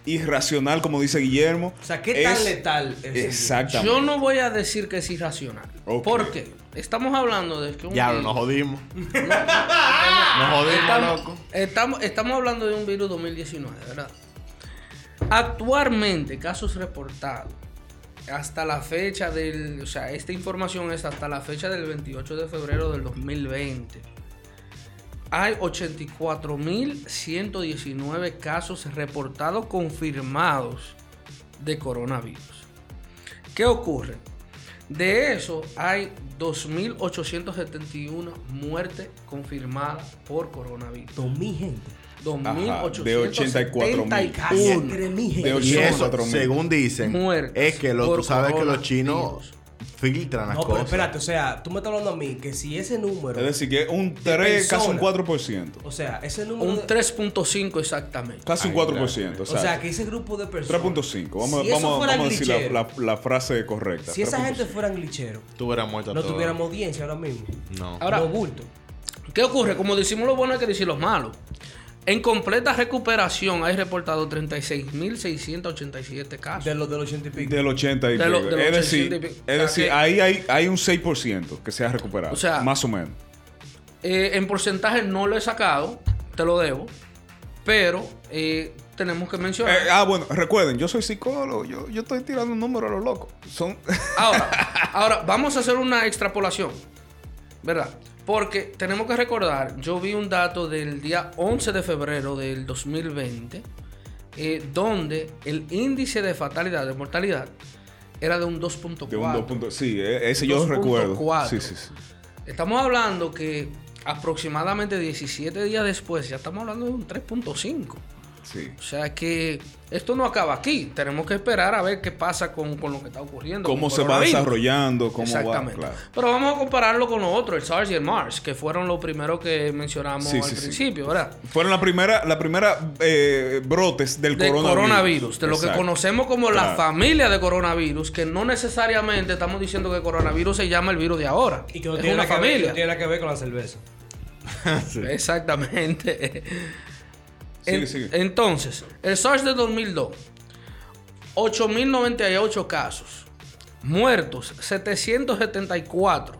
irracional, como dice Guillermo? O sea, ¿qué tan letal es? Exactamente. Yo no voy a decir que es irracional. Ok. ¿Por qué? Estamos hablando de que un Ya, virus- nos jodimos. nos jodimos, Estamos, loco. estamos, estamos hablando de un virus 2019, ¿verdad? Actualmente, casos reportados hasta la fecha del. O sea, esta información es hasta la fecha del 28 de febrero del 2020. Hay 84.119 casos reportados confirmados de coronavirus. ¿Qué ocurre? De eso hay 2.871 muertes confirmadas por coronavirus. Con mi gente. Ajá, de 2.871 Casi entre mi gente. De Y eso, 84.000. según dicen, Muertes es que lo, tú sabes que los chinos coronavirus. Filtran las No, pero cosas. espérate, o sea, tú me estás hablando a mí que si ese número. Es decir, que un 3, casi un personas. 4%. o sea, ese número. Un de- 3.5 exactamente. Casi un Ay, 4%. o sea, que ese grupo de personas. 3.5. Vamos, si vamos, vamos a decir la, glitchero, la- la frase correcta. Si esa 3.5. gente fuera glitchero, Tú hubieras muerto no tuviéramos audiencia ahora mismo. No. Ahora- no bulto. ¿Qué ocurre? Como decimos lo bueno hay que decir los malos. En completa recuperación hay reportado 36.687 casos. De los del 80 y pico. Del 80 y De lo- pico. de los Es decir, 80 y pico. es O sea, decir que- ahí hay, hay un 6% que se ha recuperado. O sea- más o menos. Eh, en porcentaje no lo he sacado, te lo debo, pero eh, tenemos que mencionar. Eh, ah, bueno, recuerden, yo soy psicólogo. Yo, yo estoy tirando un número a lo loco. Son. Ahora, ahora, vamos a hacer una extrapolación, ¿verdad? Porque tenemos que recordar, yo vi un dato del día 11 de febrero del 2020, eh, donde el índice de fatalidad, de mortalidad, era de un 2.4. de un 2 punto- Sí, eh, ese yo lo recuerdo. 2.4. Sí, sí, sí. Estamos hablando que aproximadamente 17 días después, ya estamos hablando de un 3.5. sí. O sea que esto no acaba aquí. Tenemos que esperar a ver qué pasa con, con lo que está ocurriendo. Cómo se va desarrollando, cómo va. Exactamente. Claro. Pero vamos a compararlo con lo otro, el SARS y el MARS, que fueron los primeros que mencionamos Sí, al sí, sí. principio, ¿verdad? Fueron la primera, la primera eh, brotes del De coronavirus. coronavirus, de lo que conocemos como la familia de coronavirus, que no necesariamente estamos diciendo que coronavirus se llama el virus de ahora. Y que no es tiene, una nada que ver, familia. no tiene que ver con la cerveza. Exactamente. Sigue, En- sigue. Entonces, el SARS de 2002, 8.098 casos, muertos 774,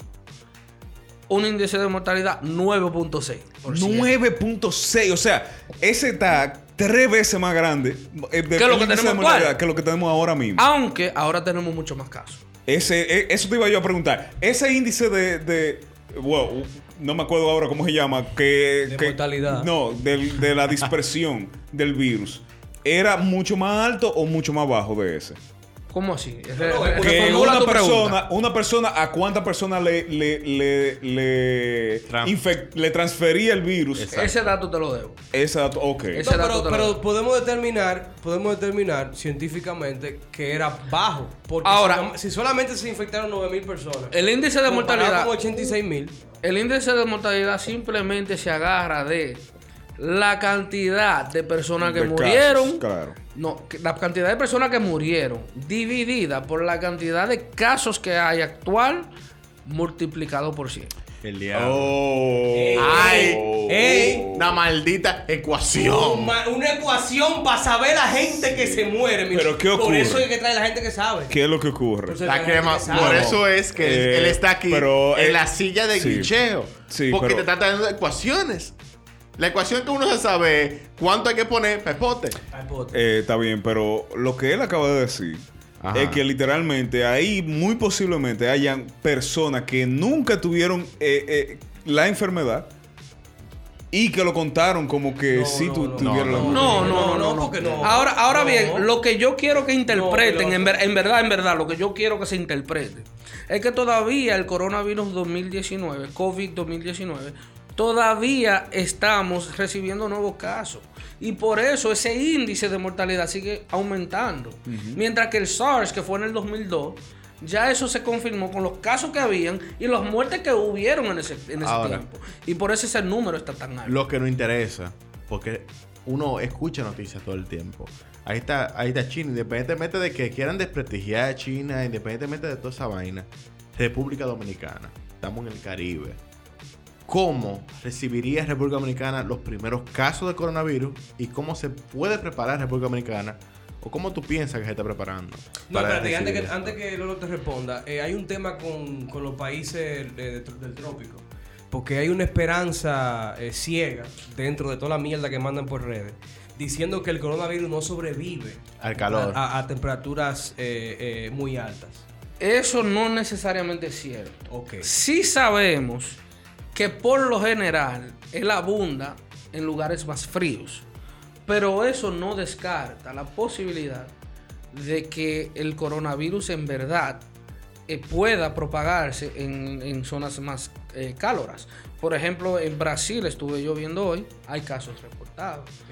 un índice de mortalidad 9.6. 9.6. O sea, ese está tres veces más grande eh, de- Que lo que tenemos de mortalidad actual. que lo que tenemos ahora mismo. Aunque ahora tenemos mucho más casos. Ese, e- eso te iba yo a preguntar. Ese índice de, de wow, no me acuerdo ahora cómo se llama, que... De que- mortalidad. No, del- de la dispersión del virus. ¿Era mucho más alto o mucho más bajo de ese? ¿Cómo así? no, Que una persona, una persona, ¿a cuántas personas le, le, le, le, le transfería el virus? Exacto. Ese dato te lo debo. Ese dato, ok. Ese No, dato pero, podemos determinar, podemos determinar científicamente que era bajo. Porque Ahora- si, si solamente se infectaron 9000 personas. El índice de mortalidad. con 86000. El índice de mortalidad simplemente se agarra de la cantidad de personas que De murieron. casos, claro. No, la cantidad de personas que murieron dividida por la cantidad de casos que hay actual multiplicado por 100. El diablo. Oh. ¡Ay! ¡Ey! Una maldita ecuación. Una, una ecuación para saber la gente que se muere. mira. Pero, ¿qué Por ocurre? eso es que trae la gente que sabe. ¿Qué es lo que ocurre? La la crema. que Por eso es que él- Eh, él está aquí pero, en eh, la silla de sí. glitcheo. Sí, porque pero- te está dando ecuaciones. La ecuación que uno se sabe es cuánto hay que poner pepote. Eh, está bien, pero lo que él acaba de decir Ajá. es que literalmente ahí muy posiblemente hayan personas que nunca tuvieron eh, eh, la enfermedad y que lo contaron como que No, sí no, tu- no, tuvieron la No, enfermedad. no, no, no, porque no. Ahora, ahora No. bien, lo que yo quiero que interpreten, No, en, ver- en verdad, en verdad, lo que yo quiero que se interprete, es que todavía el coronavirus 2019, COVID 2019, todavía estamos recibiendo nuevos casos. Y por eso ese índice de mortalidad sigue aumentando. Mientras que el SARS, que fue en el 2002, ya eso se confirmó con los casos que habían y las muertes que hubieron en ese, en ese Ahora. tiempo. Y por eso ese número está tan alto. Lo que nos interesa, porque uno escucha noticias todo el tiempo. Ahí está, ahí está China, independientemente de que quieran desprestigiar a China, independientemente de toda esa vaina. República Dominicana, estamos en el Caribe. ¿Cómo recibiría República Dominicana los primeros casos de coronavirus y cómo se puede preparar República Dominicana? ¿O cómo tú piensas que se está preparando? No, para espérate, antes que, antes que Lolo te responda, eh, hay un tema con, con los países de- de- del trópico. Porque hay una esperanza eh, ciega dentro de toda la mierda que mandan por redes, diciendo que el coronavirus no sobrevive Al calor. a, a temperaturas eh, eh, muy altas. Eso no necesariamente es cierto. Ok. Sí sabemos que por lo general él abunda en lugares más fríos. Pero eso no descarta la posibilidad de que el coronavirus en verdad eh, pueda propagarse en, zonas más eh. Por ejemplo, en Brasil estuve yo viendo hoy, hay casos reportados.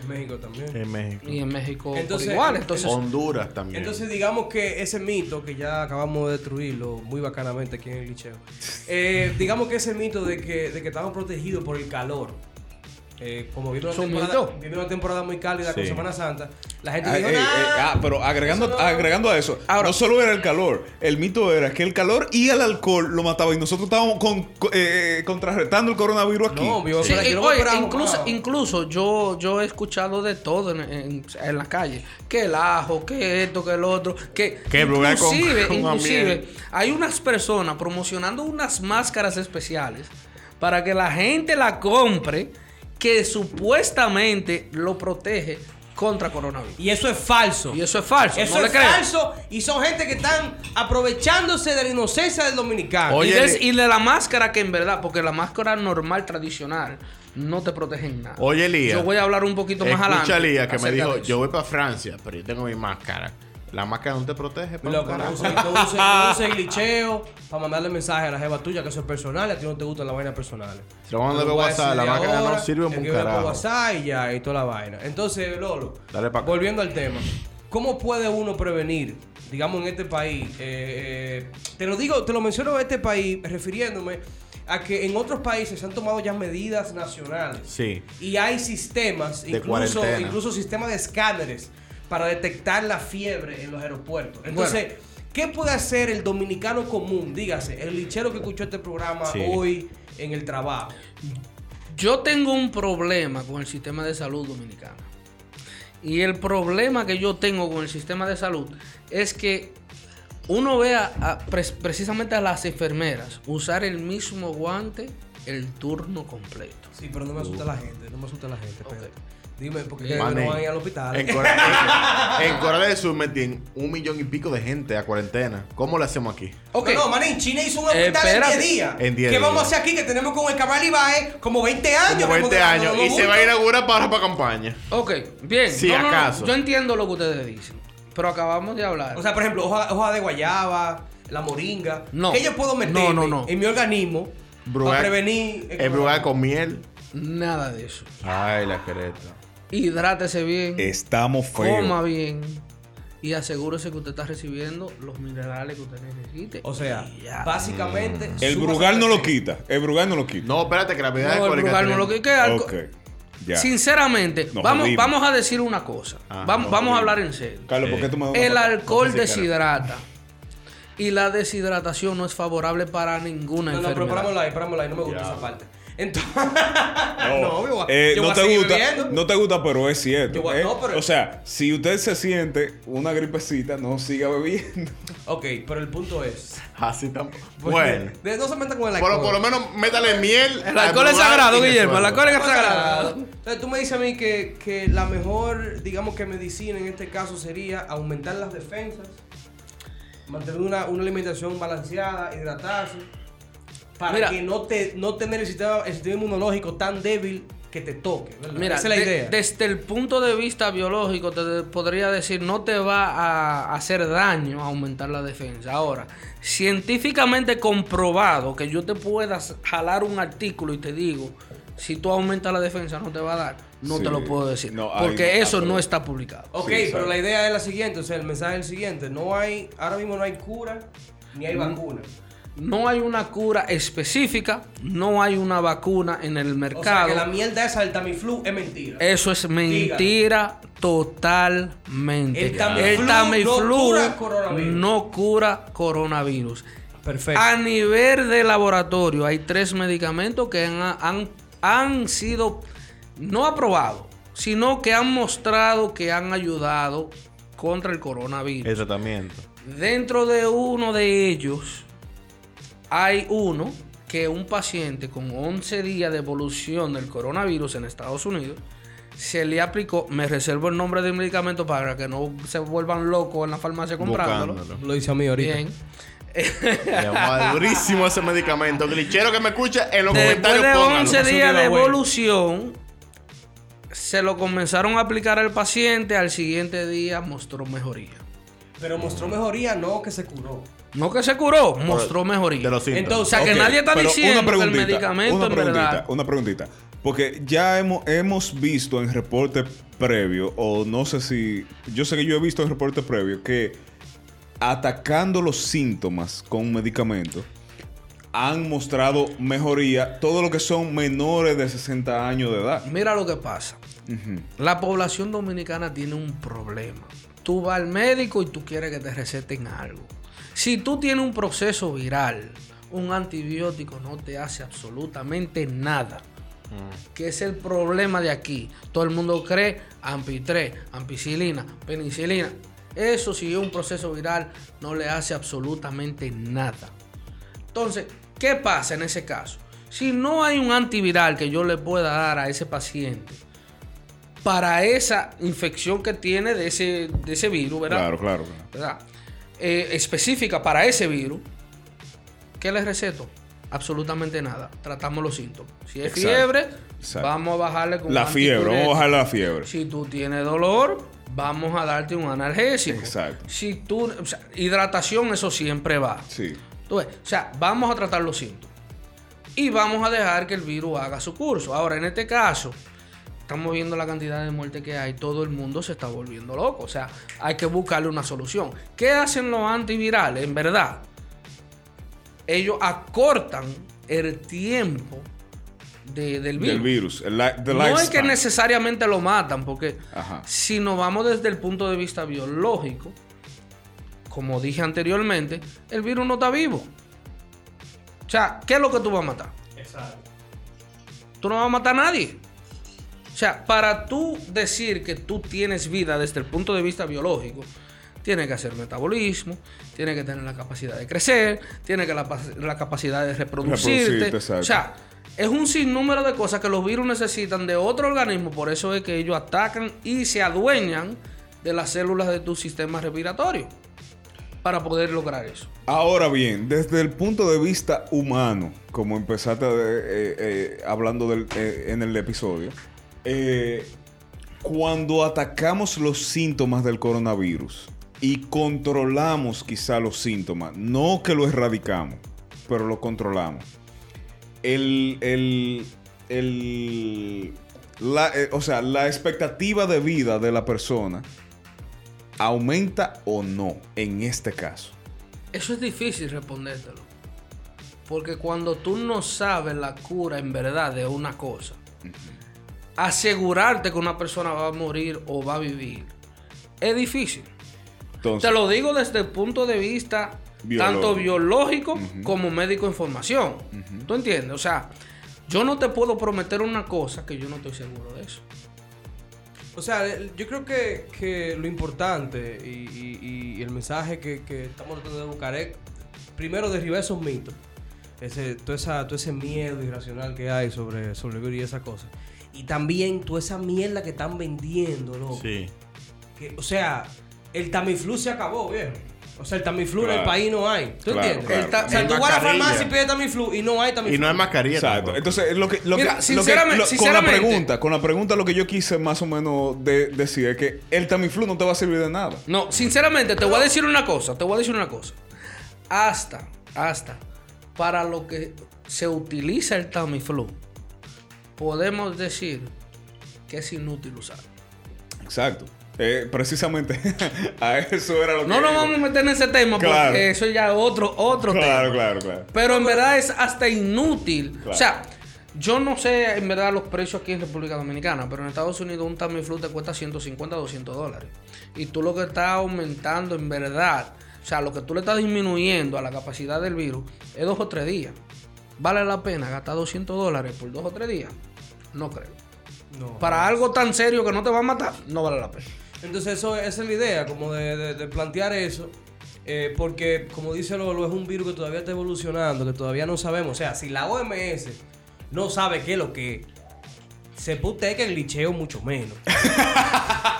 En México también. En México. Y en México Entonces, por igual. Entonces, Honduras también. Entonces digamos que ese mito que ya acabamos de destruirlo muy bacanamente aquí en el liceo, eh, digamos que ese mito de que, de que estamos protegidos por el calor, eh, como viene una, ¿Es un temporada, muy cálida con Sí. Semana Santa, la gente Ah, dijo, eh, eh, "Nah, ah, pero agregando, eso no". agregando a eso, no solo era el calor, el mito era que el calor y el alcohol lo mataba y nosotros estábamos con, co- eh, contrarrestando el coronavirus aquí. No, vivo Sí, oye, esperaba, incluso, incluso yo, yo he escuchado de todo en, en- en la calle. Que el ajo, que esto, que el otro. Que, Que brugal con- inclusive, con inclusive hay unas personas promocionando unas máscaras especiales para que la gente la compre que supuestamente lo protege contra coronavirus. Y eso es falso. Y eso es falso. Eso no es le falso y son gente que están aprovechándose de la inocencia del dominicano. Oye, y, de, y de la máscara que en verdad, porque la máscara normal, tradicional, no te protege en nada. Oye, Lía. Yo voy a hablar un poquito más adelante. Escucha a Lía que me dijo, yo voy para Francia, pero yo tengo mi máscara. La máscara no te protege, pa' Loco, no uses no glitcheo para mandarle mensaje a la jeva tuya que eso es personal a ti no te gustan las vainas personales. Se lo voy a WhatsApp, la máquina no sirve un carajo. WhatsApp y ya, y toda la vaina. Entonces, Lolo, Dale pa' volviendo al tema, ¿cómo puede uno prevenir, digamos, en este país? eh, eh, te lo digo, te lo menciono en este país refiriéndome a que en otros países se han tomado ya medidas nacionales. Sí. Y hay sistemas, De incluso, cuarentena. incluso sistemas de escáneres para detectar la fiebre en los aeropuertos. Entonces, ¿qué puede hacer el dominicano común? Dígase, el lichero que escuchó este programa Sí. hoy en el trabajo. Yo tengo un problema con el sistema de salud dominicano. Y el problema que yo tengo con el sistema de salud es que uno ve a- a- pre- precisamente a las enfermeras usar el mismo guante el turno completo. Sí, pero no me asusta la gente, no me asusta la gente. espérate. Dime, porque no van a ir al hospital. En Corea, en, en Corea del Sur metí un millón y pico de gente a cuarentena. ¿Cómo lo hacemos aquí? Ok. No, no, manín, China hizo un hospital espérate. en 10 días. En 10 ¿Qué vamos a hacer aquí? Que tenemos con el Cabral Ibaez como 20 años. Como 20 remodelando años. Y se va a inaugurar para para campaña. Ok, bien. Si No, no, no, acaso. yo entiendo lo que ustedes dicen. Pero acabamos de hablar. O sea, por ejemplo, hoja, hoja de guayaba, la moringa. No. ¿Qué yo puedo meter No, no, no. en mi organismo Brugal- para prevenir? el brugal con miel. nada de eso. Ay, la creta. Hidrátese bien. Estamos feos. Coma bien. Y asegúrese que usted está recibiendo los minerales que usted necesite. O sea, ya. básicamente. El Brugal no lo quita. El Brugal no lo quita. No, espérate, que la medida No, el Brugal no lo. Ya. Sinceramente, Nos vamos, jodimos. vamos a decir una cosa. Ah, vamos a hablar en serio. Carlos, ¿por qué tú me El alcohol No sé si deshidrata. Y la deshidratación no es favorable para ninguna No, no, pero enfermedad. parámosla ahí, parámosla ahí. No me gusta esa parte. Entonces. No, no, yo eh, yo no te gusta, bebiendo. no te gusta, pero es cierto. Voy eh. no, pero- O sea, si usted se siente una gripecita, no siga bebiendo. Ok, pero el punto es. Así tampoco. Bueno. no se metan con el alcohol. Pero por lo menos métale miel. El al alcohol es sagrado, Guillermo. El alcohol es sagrado. Entonces tú me dices a mí que, que la mejor, digamos que medicina en este caso sería aumentar las defensas, mantener una, una alimentación balanceada, hidratarse, para Mira. que no te no tener el sistema, el sistema inmunológico tan débil que te toque. ¿verdad? Mira, Esa es la de- idea. desde el punto de vista biológico, te podría decir, no te va a hacer daño aumentar la defensa. Ahora, científicamente comprobado que yo te pueda jalar un artículo y te digo Si tú aumentas la defensa, no te va a dar. No Sí. te lo puedo decir. No, porque eso no está publicado. Ok, Sí, pero la idea es la siguiente, o sea, el mensaje es el siguiente. No hay, ahora mismo no hay cura ni hay vacuna. No hay una cura específica, no hay una vacuna en el O sea, mercado. que la mierda esa del Tamiflu es mentira. Eso es mentira totalmente. El Tamiflu El Tamiflu no cura coronavirus. no cura coronavirus. Perfecto. A nivel de laboratorio hay tres medicamentos que han, han- han sido no aprobados, sino que han mostrado que han ayudado contra el coronavirus. El tratamiento. Dentro de uno de ellos hay uno que un paciente con 11 días de evolución del coronavirus en Estados Unidos se le aplicó, me reservo el nombre del medicamento para que no se vuelvan locos en la farmacia comprándolo. Buscándolo. Lo dice a mí ahorita. Bien. Durísimo ese medicamento. Glitchero que me escucha en los Después comentarios de pónganlo. 11 Eso días de evolución, se lo comenzaron a aplicar al paciente, al siguiente día mostró mejoría. Pero mostró mejoría, no que se curó. No que se curó, mostró mejoría. De los síntomas. Entonces, O sea, que nadie está pero diciendo una que el medicamento una en preguntita, verdad... Una preguntita. Porque ya hemos, hemos visto en reporte previo, o no sé si. Yo sé que yo he visto en reporte previo que atacando los síntomas con medicamentos han mostrado mejoría todo lo que son menores de 60 años de edad. Mira lo que pasa. La población dominicana tiene un problema. Tú vas al médico y tú quieres que te receten algo. Si tú tienes un proceso viral, un antibiótico no te hace absolutamente nada. Que es el problema de aquí. Todo el mundo cree ampitré, ampicilina, penicilina. Eso si es un proceso viral no le hace absolutamente nada. Entonces, ¿qué pasa en ese caso? Si no hay un antiviral que yo le pueda dar a ese paciente para esa infección que tiene de ese, de ese virus, ¿verdad? Claro, claro. claro. ¿verdad? Eh, específica para ese virus, ¿qué le receto? Absolutamente nada. Tratamos los síntomas. Si es Exacto, fiebre, exacto. vamos a bajarle con La fiebre, vamos a bajar la fiebre. Si tú tienes dolor, vamos a darte un analgésico. Exacto. Si tú, o sea, hidratación, eso siempre va. Sí. Ves, o sea, vamos a tratar los síntomas. Y vamos a dejar que el virus haga su curso. Ahora, en este caso, estamos viendo la cantidad de muerte que hay. Todo el mundo se está volviendo loco. O sea, hay que buscarle una solución. ¿Qué hacen los antivirales? En verdad, ellos acortan el tiempo de- del virus. Del virus. el li- the No es que necesariamente lo matan, porque Ajá. si nos vamos desde el punto de vista biológico, como dije anteriormente, el virus no está vivo. O sea, ¿qué es lo que tú vas a matar? Exacto. Tú no vas a matar a nadie. O sea, para tú decir que tú tienes vida desde el punto de vista biológico, tienes que hacer metabolismo, tienes que tener la capacidad de crecer, tienes que la, la capacidad de reproducirte. O sea, es un sinnúmero de cosas que los virus necesitan de otro organismo, por eso es que ellos atacan y se adueñan de las células de tu sistema respiratorio para poder lograr eso. Ahora bien, desde el punto de vista humano, como empezaste eh, eh, hablando del- eh, en el episodio, eh, cuando atacamos los síntomas del coronavirus y controlamos quizá los síntomas, no que lo erradicamos, pero lo controlamos, el, el- el- la, eh, o sea, la expectativa de vida de la persona aumenta o no en este caso. Eso es difícil respondértelo. Porque cuando tú no sabes la cura en verdad de una cosa, asegurarte que una persona va a morir o va a vivir, es difícil. Entonces, Te lo digo desde el punto de vista Biológico. tanto biológico como médico en formación. ¿Tú entiendes? O sea, yo no te puedo prometer una cosa que yo no estoy seguro de eso. O sea, yo creo que, que lo importante y, y- y el mensaje que, que estamos tratando de buscar es, primero, derribar esos mitos. Ese, todo, esa, todo ese miedo irracional que hay sobre, sobre el virus y esas cosas. Y también toda esa mierda que están vendiendo, loco. Sí. Que, o sea, el Tamiflu se acabó, viejo. O sea, el Tamiflu en el país no hay. ¿Tú Claro, entiendes? claro. El ta- o sea, tú vas a la farmacia y pides Tamiflu y no hay Tamiflu. Y no hay mascarilla. Exacto. tampoco. Entonces, lo que, lo que- Mira, lo que- sinceramente- lo- con la pregunta, con la pregunta lo que yo quise más o menos de- decir es que el Tamiflu no te va a servir de nada. No, sinceramente, te voy a decir una cosa, te voy a decir una cosa. Hasta, hasta, para lo que se utiliza el Tamiflu, podemos decir que es inútil usar. Exacto. Eh, precisamente a eso era lo que. No nos vamos a meter en ese tema Claro. porque eso ya es otro, otro Claro, tema. claro, claro. Pero en verdad es hasta inútil. Claro. O sea, yo no sé en verdad los precios aquí en República Dominicana, pero en Estados Unidos un Tamiflu te cuesta 150 200 dólares. Y tú lo que estás aumentando en verdad, o sea, lo que tú le estás disminuyendo a la capacidad del virus es dos o tres días. ¿Vale la pena gastar 200 dólares por dos o tres días? No creo. Para algo tan serio que no te va a matar, no vale la pena. Entonces, eso, esa es la idea, como de, de- de plantear eso. eh, porque, como dice Lolo, es un virus que todavía está evolucionando, que todavía no sabemos. O sea, si la OMS no sabe qué es lo que se puteca el licheo mucho menos.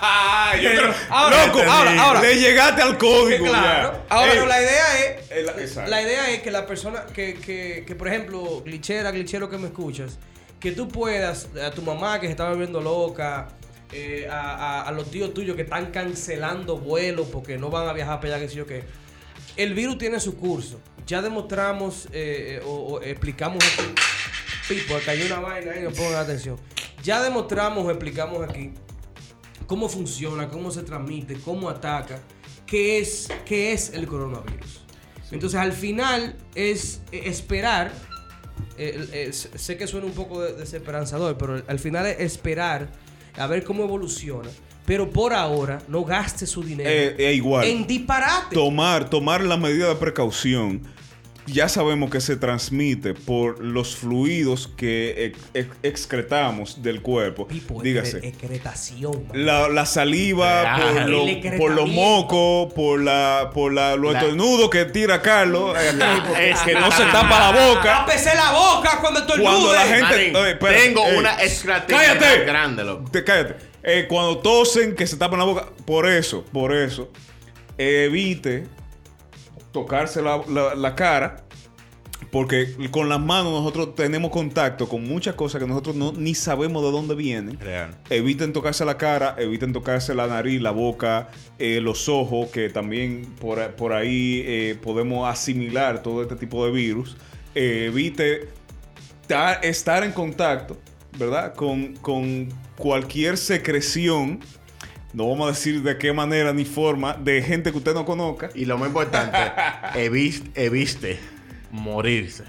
Ah, yo creo- ahora, loco, ahora, ahora. Le llegaste al código. claro. ya. Ahora, Ey, la idea es. la- idea es que la persona, que, que, que por ejemplo, glitchera, glitchero que me escuchas, que tú puedas, a tu mamá que se está volviendo loca, eh, a, a- a los tíos tuyos que están cancelando vuelos porque no van a viajar para allá, que sé yo qué. El virus tiene su curso. Ya demostramos eh, eh, o, o explicamos. Pipo, cayó una vaina ahí, no pongan atención. Ya demostramos o explicamos aquí cómo funciona, cómo se transmite, cómo ataca, qué es, qué es el coronavirus. Entonces al final es eh, esperar, eh, eh, sé que suena un poco de- desesperanzador, pero al final es esperar a ver cómo evoluciona. Pero por ahora no gaste su dinero eh, igual. en disparate. tomar, tomar la medida de precaución. Ya sabemos que se transmite por los fluidos que ex- ex- excretamos del cuerpo. Pipo, Dígase. excre- excretación. La, la saliva, por, lo- por los mocos, por la, por la, los La- estornudos que tira Carlos, eh, Es que no se tapa la boca. Tápese la boca cuando estornude. Cuando la gente- tengo ey, una más grande, loco. Te- cállate. Eh, cuando tosen, que se tapan la boca. Por eso, por eso, evite tocarse la, la- la cara. Porque con las manos nosotros tenemos contacto con muchas cosas que nosotros no, ni sabemos de dónde vienen. Real. Eviten tocarse la cara, eviten tocarse la nariz, la boca, eh, los ojos, que también por, por ahí eh, podemos asimilar todo este tipo de virus. Eh, evite ta- estar en contacto, ¿verdad? Con, con cualquier secreción, no vamos a decir de qué manera ni forma, de gente que usted no conozca. Y lo más importante, eviste, eviste morirse.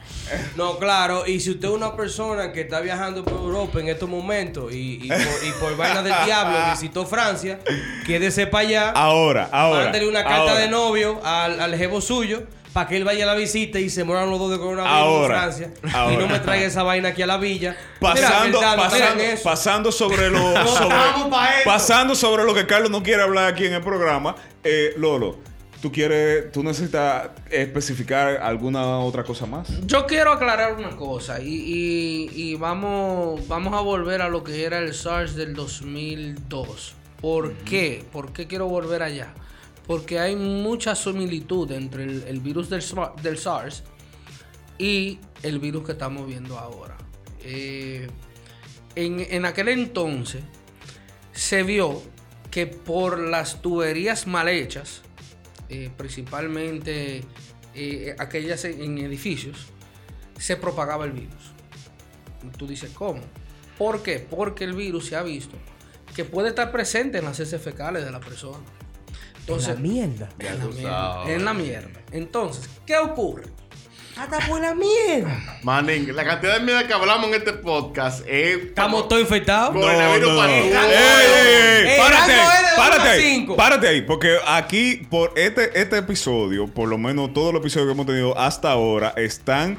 No, claro, y si usted es una persona que está viajando por Europa en estos momentos y, y por, por vaina del diablo visitó Francia, quédese para allá, Ahora, ahora. mándele una carta ahora. de novio al, al jevo suyo para que él vaya a la visita y se mueran los dos de coronavirus Ahora, en Francia ahora. y no me traiga esa vaina aquí a la villa. Pasando, Mira, verdad, pasando, miren eso. pasando sobre lo sobre- vamos pa' esto. pasando sobre lo que Carlos no quiere hablar aquí en el programa, eh, Lolo, tú quieres, tú necesitas especificar alguna otra cosa más. Yo quiero aclarar una cosa y, y- y vamos, vamos a volver a lo que era el SARS del 2002. ¿Por qué? ¿Por qué quiero volver allá? Porque hay mucha similitud entre el, virus del, Sar- del SARS y el virus que estamos viendo ahora. Eh, en, aquel entonces se vio que por las tuberías mal hechas, eh, principalmente eh, aquellas en, edificios, se propagaba el virus. Tú dices, ¿cómo? ¿Por qué? Porque el virus se ha visto que puede estar presente en las heces fecales de la persona. Entonces, la mierda. en la mierda. En la mierda. Entonces, ¿qué ocurre? Hasta por la mierda. Manín, la cantidad de mierda que hablamos en este podcast es. Estamos todos infectados. No, para ¡Ey, ey, ey! El ¡Párate! ¡Párate. ¡Párate ahí! Porque aquí, por este, este episodio, por lo menos todos los episodios que hemos tenido hasta ahora, están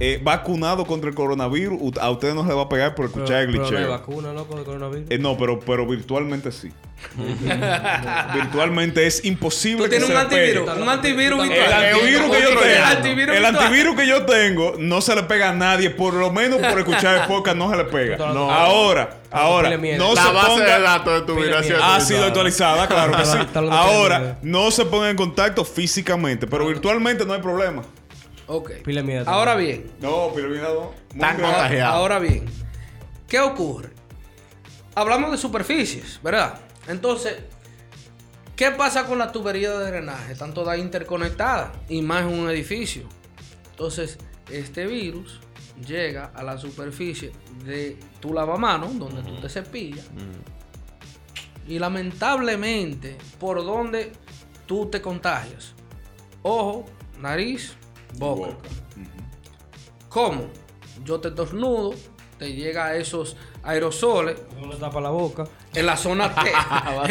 eh, vacunados contra el coronavirus. U- A ustedes no se va a pegar por escuchar el Pero no hay glitcheo. vacuna, loco, de coronavirus. Eh, no, pero, pero virtualmente sí. virtualmente es imposible Tú que tienes se un le pegue. antivirus. Un antivirus El virtual. El antivirus que yo El tengo. antivirus El que yo tengo no se le pega a nadie, por lo menos por escuchar el podcast no se le pega. No. Ahora, ahora, no La se base ponga de datos de tu vida ha sido actualizada, claro que sí. Que Ahora, no se pongan en contacto físicamente, pero virtualmente no hay problema. Ok. Ahora bien, No. Muy Tan contagiado. Ahora bien, ¿qué ocurre? Hablamos de superficies, ¿verdad? Entonces, ¿qué pasa con las tuberías de drenaje? Están todas interconectadas y más en un edificio. Entonces, este virus llega a la superficie de tu lavamanos, donde tú te cepillas. Y lamentablemente, por donde tú te contagias. Ojo, nariz, boca. ¿Cómo? Yo te estornudo, te llega a esos aerosoles Uno tapa la boca. en la zona T,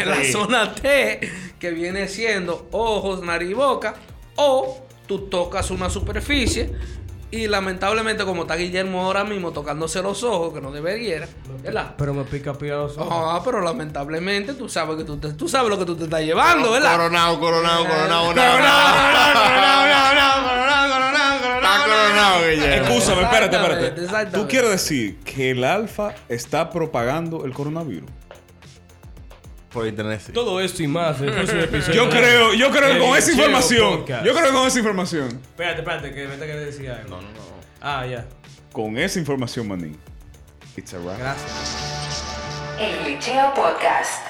en la zona T, que viene siendo ojos, nariz y boca, o tú tocas una superficie y lamentablemente como está Guillermo ahora mismo tocándose los ojos, que no debería, ¿verdad? Pero me pica pía los ojos. Ah, pero lamentablemente tú sabes que tú, te- tú sabes lo que tú te estás llevando, ¿verdad? Coronado, coronado, coronado, Coronado, Está coronado, Guillermo. Escúchame, espérate, espérate. ¿Tú quieres decir que el alfa está propagando el coronavirus? Por internet, sí. Todo esto y más. el próximo episodio. Yo creo, yo creo que con esa Licheo información, Podcast. yo creo que con esa información, Espérate, espérate, que vete que decía algo. No, no, no. Ah, ya. con esa información, manín. It's a wrap. Gracias. El Glitcheo Podcast.